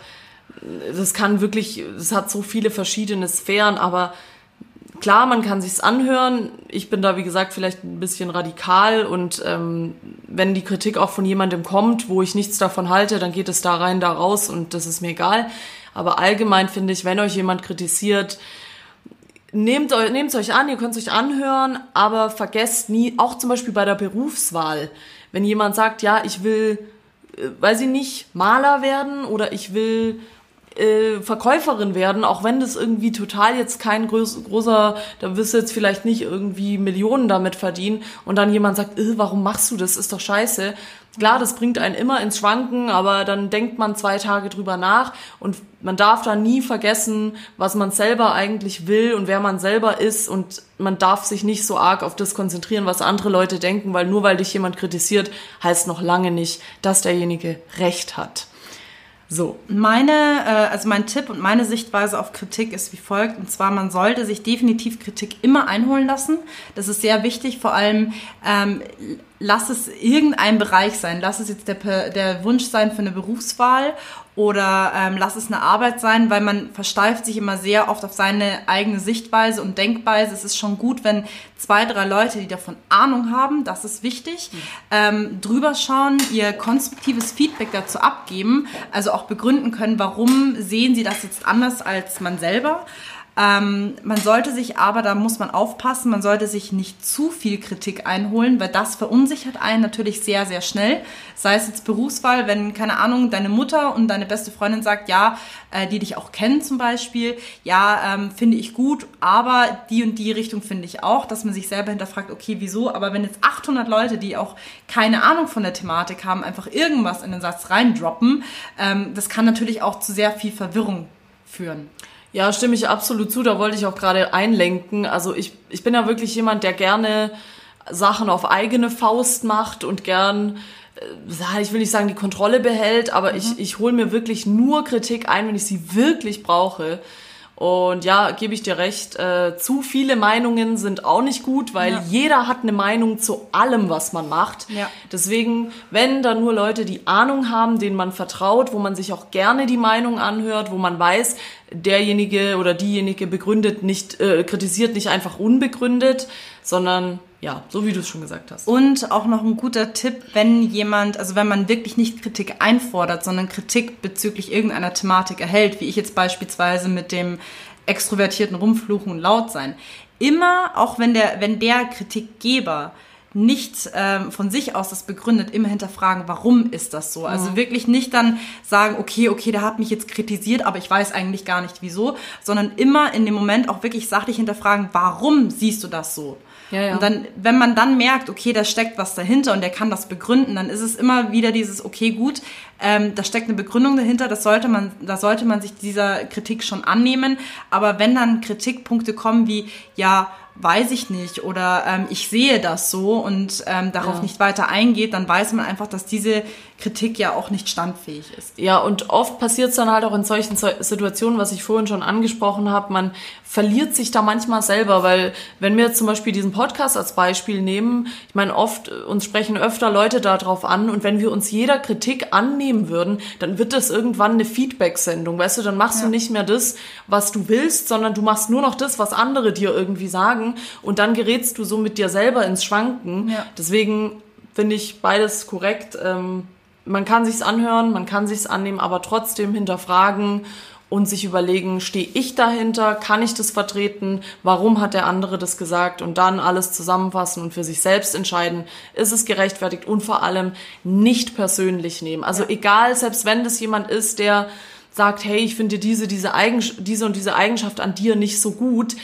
das kann wirklich, das hat so viele verschiedene Sphären, aber klar, man kann sich's anhören. Ich bin da, wie gesagt, vielleicht ein bisschen radikal und ähm, wenn die Kritik auch von jemandem kommt, wo ich nichts davon halte, dann geht es da rein, da raus und das ist mir egal. Aber allgemein finde ich, wenn euch jemand kritisiert, nehmt es euch an, ihr könnt es euch anhören, aber vergesst nie, auch zum Beispiel bei der Berufswahl, wenn jemand sagt, ja, ich will, äh, weiß ich nicht, Maler werden oder ich will äh, Verkäuferin werden, auch wenn das irgendwie total jetzt kein groß, großer, da wirst du jetzt vielleicht nicht irgendwie Millionen damit verdienen und dann jemand sagt, äh, warum machst du das, ist doch scheiße. Klar, das bringt einen immer ins Schwanken, aber dann denkt man zwei Tage drüber nach und man darf da nie vergessen, was man selber eigentlich will und wer man selber ist und man darf sich nicht so arg auf das konzentrieren, was andere Leute denken, weil nur weil dich jemand kritisiert, heißt noch lange nicht, dass derjenige Recht hat. So. Meine, äh, also mein Tipp und meine Sichtweise auf Kritik ist wie folgt. Und zwar, man sollte sich definitiv Kritik immer einholen lassen. Das ist sehr wichtig. Vor allem, ähm, lass es irgendein Bereich sein. Lass es jetzt der, der Wunsch sein für eine Berufswahl oder ähm, lass es eine Arbeit sein, weil man versteift sich immer sehr oft auf seine eigene Sichtweise und Denkweise. Es ist schon gut, wenn zwei, drei Leute, die davon Ahnung haben, das ist wichtig, mhm. ähm, drüber schauen, ihr konstruktives Feedback dazu abgeben, also auch begründen können, warum sehen sie das jetzt anders als man selber. Ähm, man sollte sich aber, da muss man aufpassen, man sollte sich nicht zu viel Kritik einholen, weil das verunsichert einen natürlich sehr, sehr schnell. Sei es jetzt Berufswahl, wenn, keine Ahnung, deine Mutter und deine beste Freundin sagt, ja, äh, die dich auch kennen zum Beispiel, ja, ähm, finde ich gut, aber die und die Richtung finde ich auch, dass man sich selber hinterfragt, okay, wieso? Aber wenn jetzt 800 Leute, die auch keine Ahnung von der Thematik haben, einfach irgendwas in den Satz reindroppen, ähm, das kann natürlich auch zu sehr viel Verwirrung führen. Ja, stimme ich absolut zu. Da wollte ich auch gerade einlenken. Also ich, ich bin ja wirklich jemand, der gerne Sachen auf eigene Faust macht und gern, äh, ich will nicht sagen, die Kontrolle behält, aber mhm. ich, ich hole mir wirklich nur Kritik ein, wenn ich sie wirklich brauche. Und ja, gebe ich dir recht, äh, zu viele Meinungen sind auch nicht gut, weil ja. jeder hat eine Meinung zu allem, was man macht. Ja. Deswegen, wenn da nur Leute, die Ahnung haben, denen man vertraut, wo man sich auch gerne die Meinung anhört, wo man weiß, derjenige oder diejenige begründet nicht, äh, kritisiert nicht einfach unbegründet, sondern ja, so wie du es schon gesagt hast. Und auch noch ein guter Tipp, wenn jemand, also wenn man wirklich nicht Kritik einfordert, sondern Kritik bezüglich irgendeiner Thematik erhält, wie ich jetzt beispielsweise mit dem extrovertierten Rumfluchen und Lautsein. Immer, auch wenn der, wenn der Kritikgeber nicht ähm, von sich aus das begründet, immer hinterfragen, warum ist das so? Also wirklich nicht dann sagen, okay, okay, der hat mich jetzt kritisiert, aber ich weiß eigentlich gar nicht wieso, sondern immer in dem Moment auch wirklich sachlich hinterfragen, warum siehst du das so? Ja, ja. Und dann, wenn man dann merkt, okay, da steckt was dahinter und der kann das begründen, dann ist es immer wieder dieses, okay, gut, ähm, da steckt eine Begründung dahinter, das sollte man, da sollte man sich dieser Kritik schon annehmen. Aber wenn dann Kritikpunkte kommen wie, ja, weiß ich nicht oder ähm, ich sehe das so und ähm, darauf ja. nicht weiter eingeht, dann weiß man einfach, dass diese Kritik ja auch nicht standfähig ist. Ja, und oft passiert es dann halt auch in solchen Situationen, was ich vorhin schon angesprochen habe, man verliert sich da manchmal selber, weil wenn wir zum Beispiel diesen Podcast als Beispiel nehmen, ich meine, oft, uns sprechen öfter Leute darauf an und wenn wir uns jeder Kritik annehmen würden, dann wird das irgendwann eine Feedback-Sendung, weißt du, dann machst ja. du nicht mehr das, was du willst, sondern du machst nur noch das, was andere dir irgendwie sagen und dann gerätst du so mit dir selber ins Schwanken. Ja. Deswegen finde ich beides korrekt. Ähm, man kann sich's anhören, man kann sich's annehmen, aber trotzdem hinterfragen und sich überlegen, stehe ich dahinter, kann ich das vertreten, warum hat der andere das gesagt? Und dann alles zusammenfassen und für sich selbst entscheiden, ist es gerechtfertigt? Und vor allem nicht persönlich nehmen. Also egal, selbst wenn das jemand ist, der sagt, hey, ich finde diese, diese, Eigenschaft, diese und diese Eigenschaft an dir nicht so gut,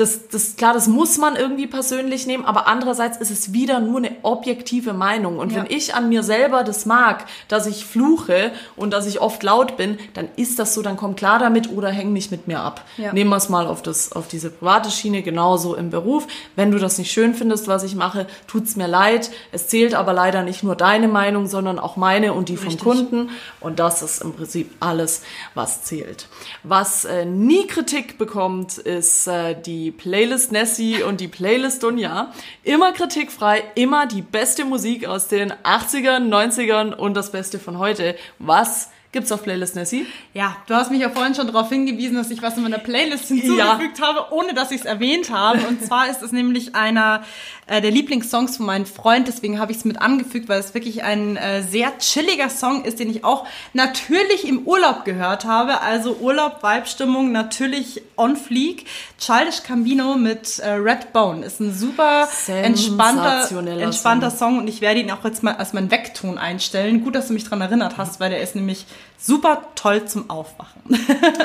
das, das, klar, das muss man irgendwie persönlich nehmen, aber andererseits ist es wieder nur eine objektive Meinung. Und ja. wenn ich an mir selber das mag, dass ich fluche und dass ich oft laut bin, dann ist das so, dann komm klar damit oder häng nicht mit mir ab. Ja. Nehmen wir es mal auf, das, auf diese private Schiene, genauso im Beruf. Wenn du das nicht schön findest, was ich mache, tut's mir leid. Es zählt aber leider nicht nur deine Meinung, sondern auch meine und die Richtig. vom Kunden. Und das ist im Prinzip alles, was zählt. Was äh, nie Kritik bekommt, ist äh, die Playlist Nessie und die Playlist Dunja. Immer kritikfrei, immer die beste Musik aus den 80ern, 90ern und das Beste von heute. Was Gibt's auf Playlist Nessie? Ja, du hast mich ja vorhin schon darauf hingewiesen, dass ich was in meiner Playlist hinzugefügt ja. habe, ohne dass ich es erwähnt habe. Und zwar ist es nämlich einer äh, der Lieblingssongs von meinem Freund, deswegen habe ich es mit angefügt, weil es wirklich ein äh, sehr chilliger Song ist, den ich auch natürlich im Urlaub gehört habe. Also Urlaub, Vibe-Stimmung, natürlich on fleek. Childish Cambino mit äh, Red Bone ist ein super entspannter, entspannter Song. Song und ich werde ihn auch jetzt mal als meinen Weckton einstellen. Gut, dass du mich dran erinnert hast, weil der ist nämlich super toll zum Aufwachen.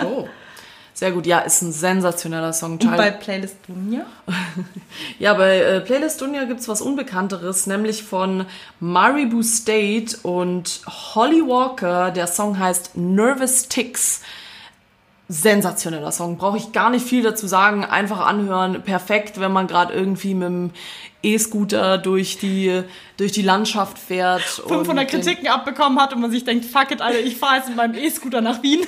Oh. Sehr gut, ja, ist ein sensationeller Song. Und bei Playlist Dunja? Ja, bei äh, Playlist Dunja gibt's was Unbekannteres, nämlich von Maribu State und Holly Walker. Der Song heißt Nervous Ticks. Sensationeller Song, brauche ich gar nicht viel dazu sagen. Einfach anhören, perfekt, wenn man gerade irgendwie mit dem E-Scooter durch die, durch die Landschaft fährt. 500 und den- Kritiken abbekommen hat und man sich denkt, fuck it, Alter, ich fahre jetzt mit meinem E-Scooter nach Wien.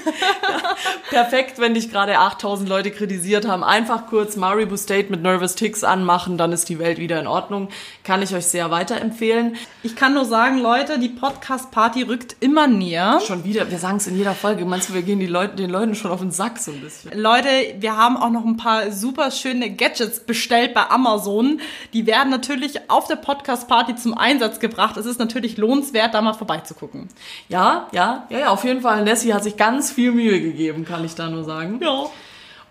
Perfekt, wenn dich gerade 8000 Leute kritisiert haben. Einfach kurz Maribu State mit Nervous Ticks anmachen, dann ist die Welt wieder in Ordnung. Kann ich euch sehr weiterempfehlen. Ich kann nur sagen, Leute, die Podcast-Party rückt immer näher. Schon wieder, wir sagen es in jeder Folge. Meinst du, wir gehen die Leute, den Leuten schon auf den Sack so ein bisschen? Leute, wir haben auch noch ein paar super schöne Gadgets bestellt bei Amazon. Die werden natürlich auf der Podcast-Party zum Einsatz gebracht. Es ist natürlich lohnenswert, da mal vorbeizugucken. Ja, ja, ja, ja, auf jeden Fall. Nessie hat sich ganz viel Mühe gegeben, kann ich da nur sagen. Ja.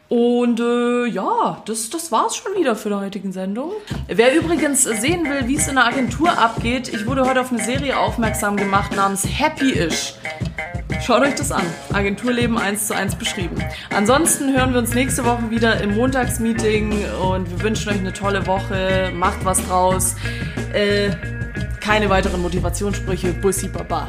Und äh, ja, das, das war's schon wieder für die heutigen Sendung. Wer übrigens sehen will, wie es in der Agentur abgeht, ich wurde heute auf eine Serie aufmerksam gemacht namens Happy-ish. Schaut euch das an. Agenturleben 1 zu 1 beschrieben. Ansonsten hören wir uns nächste Woche wieder im Montagsmeeting und wir wünschen euch eine tolle Woche. Macht was draus. Äh, keine weiteren Motivationssprüche. Bussi Baba.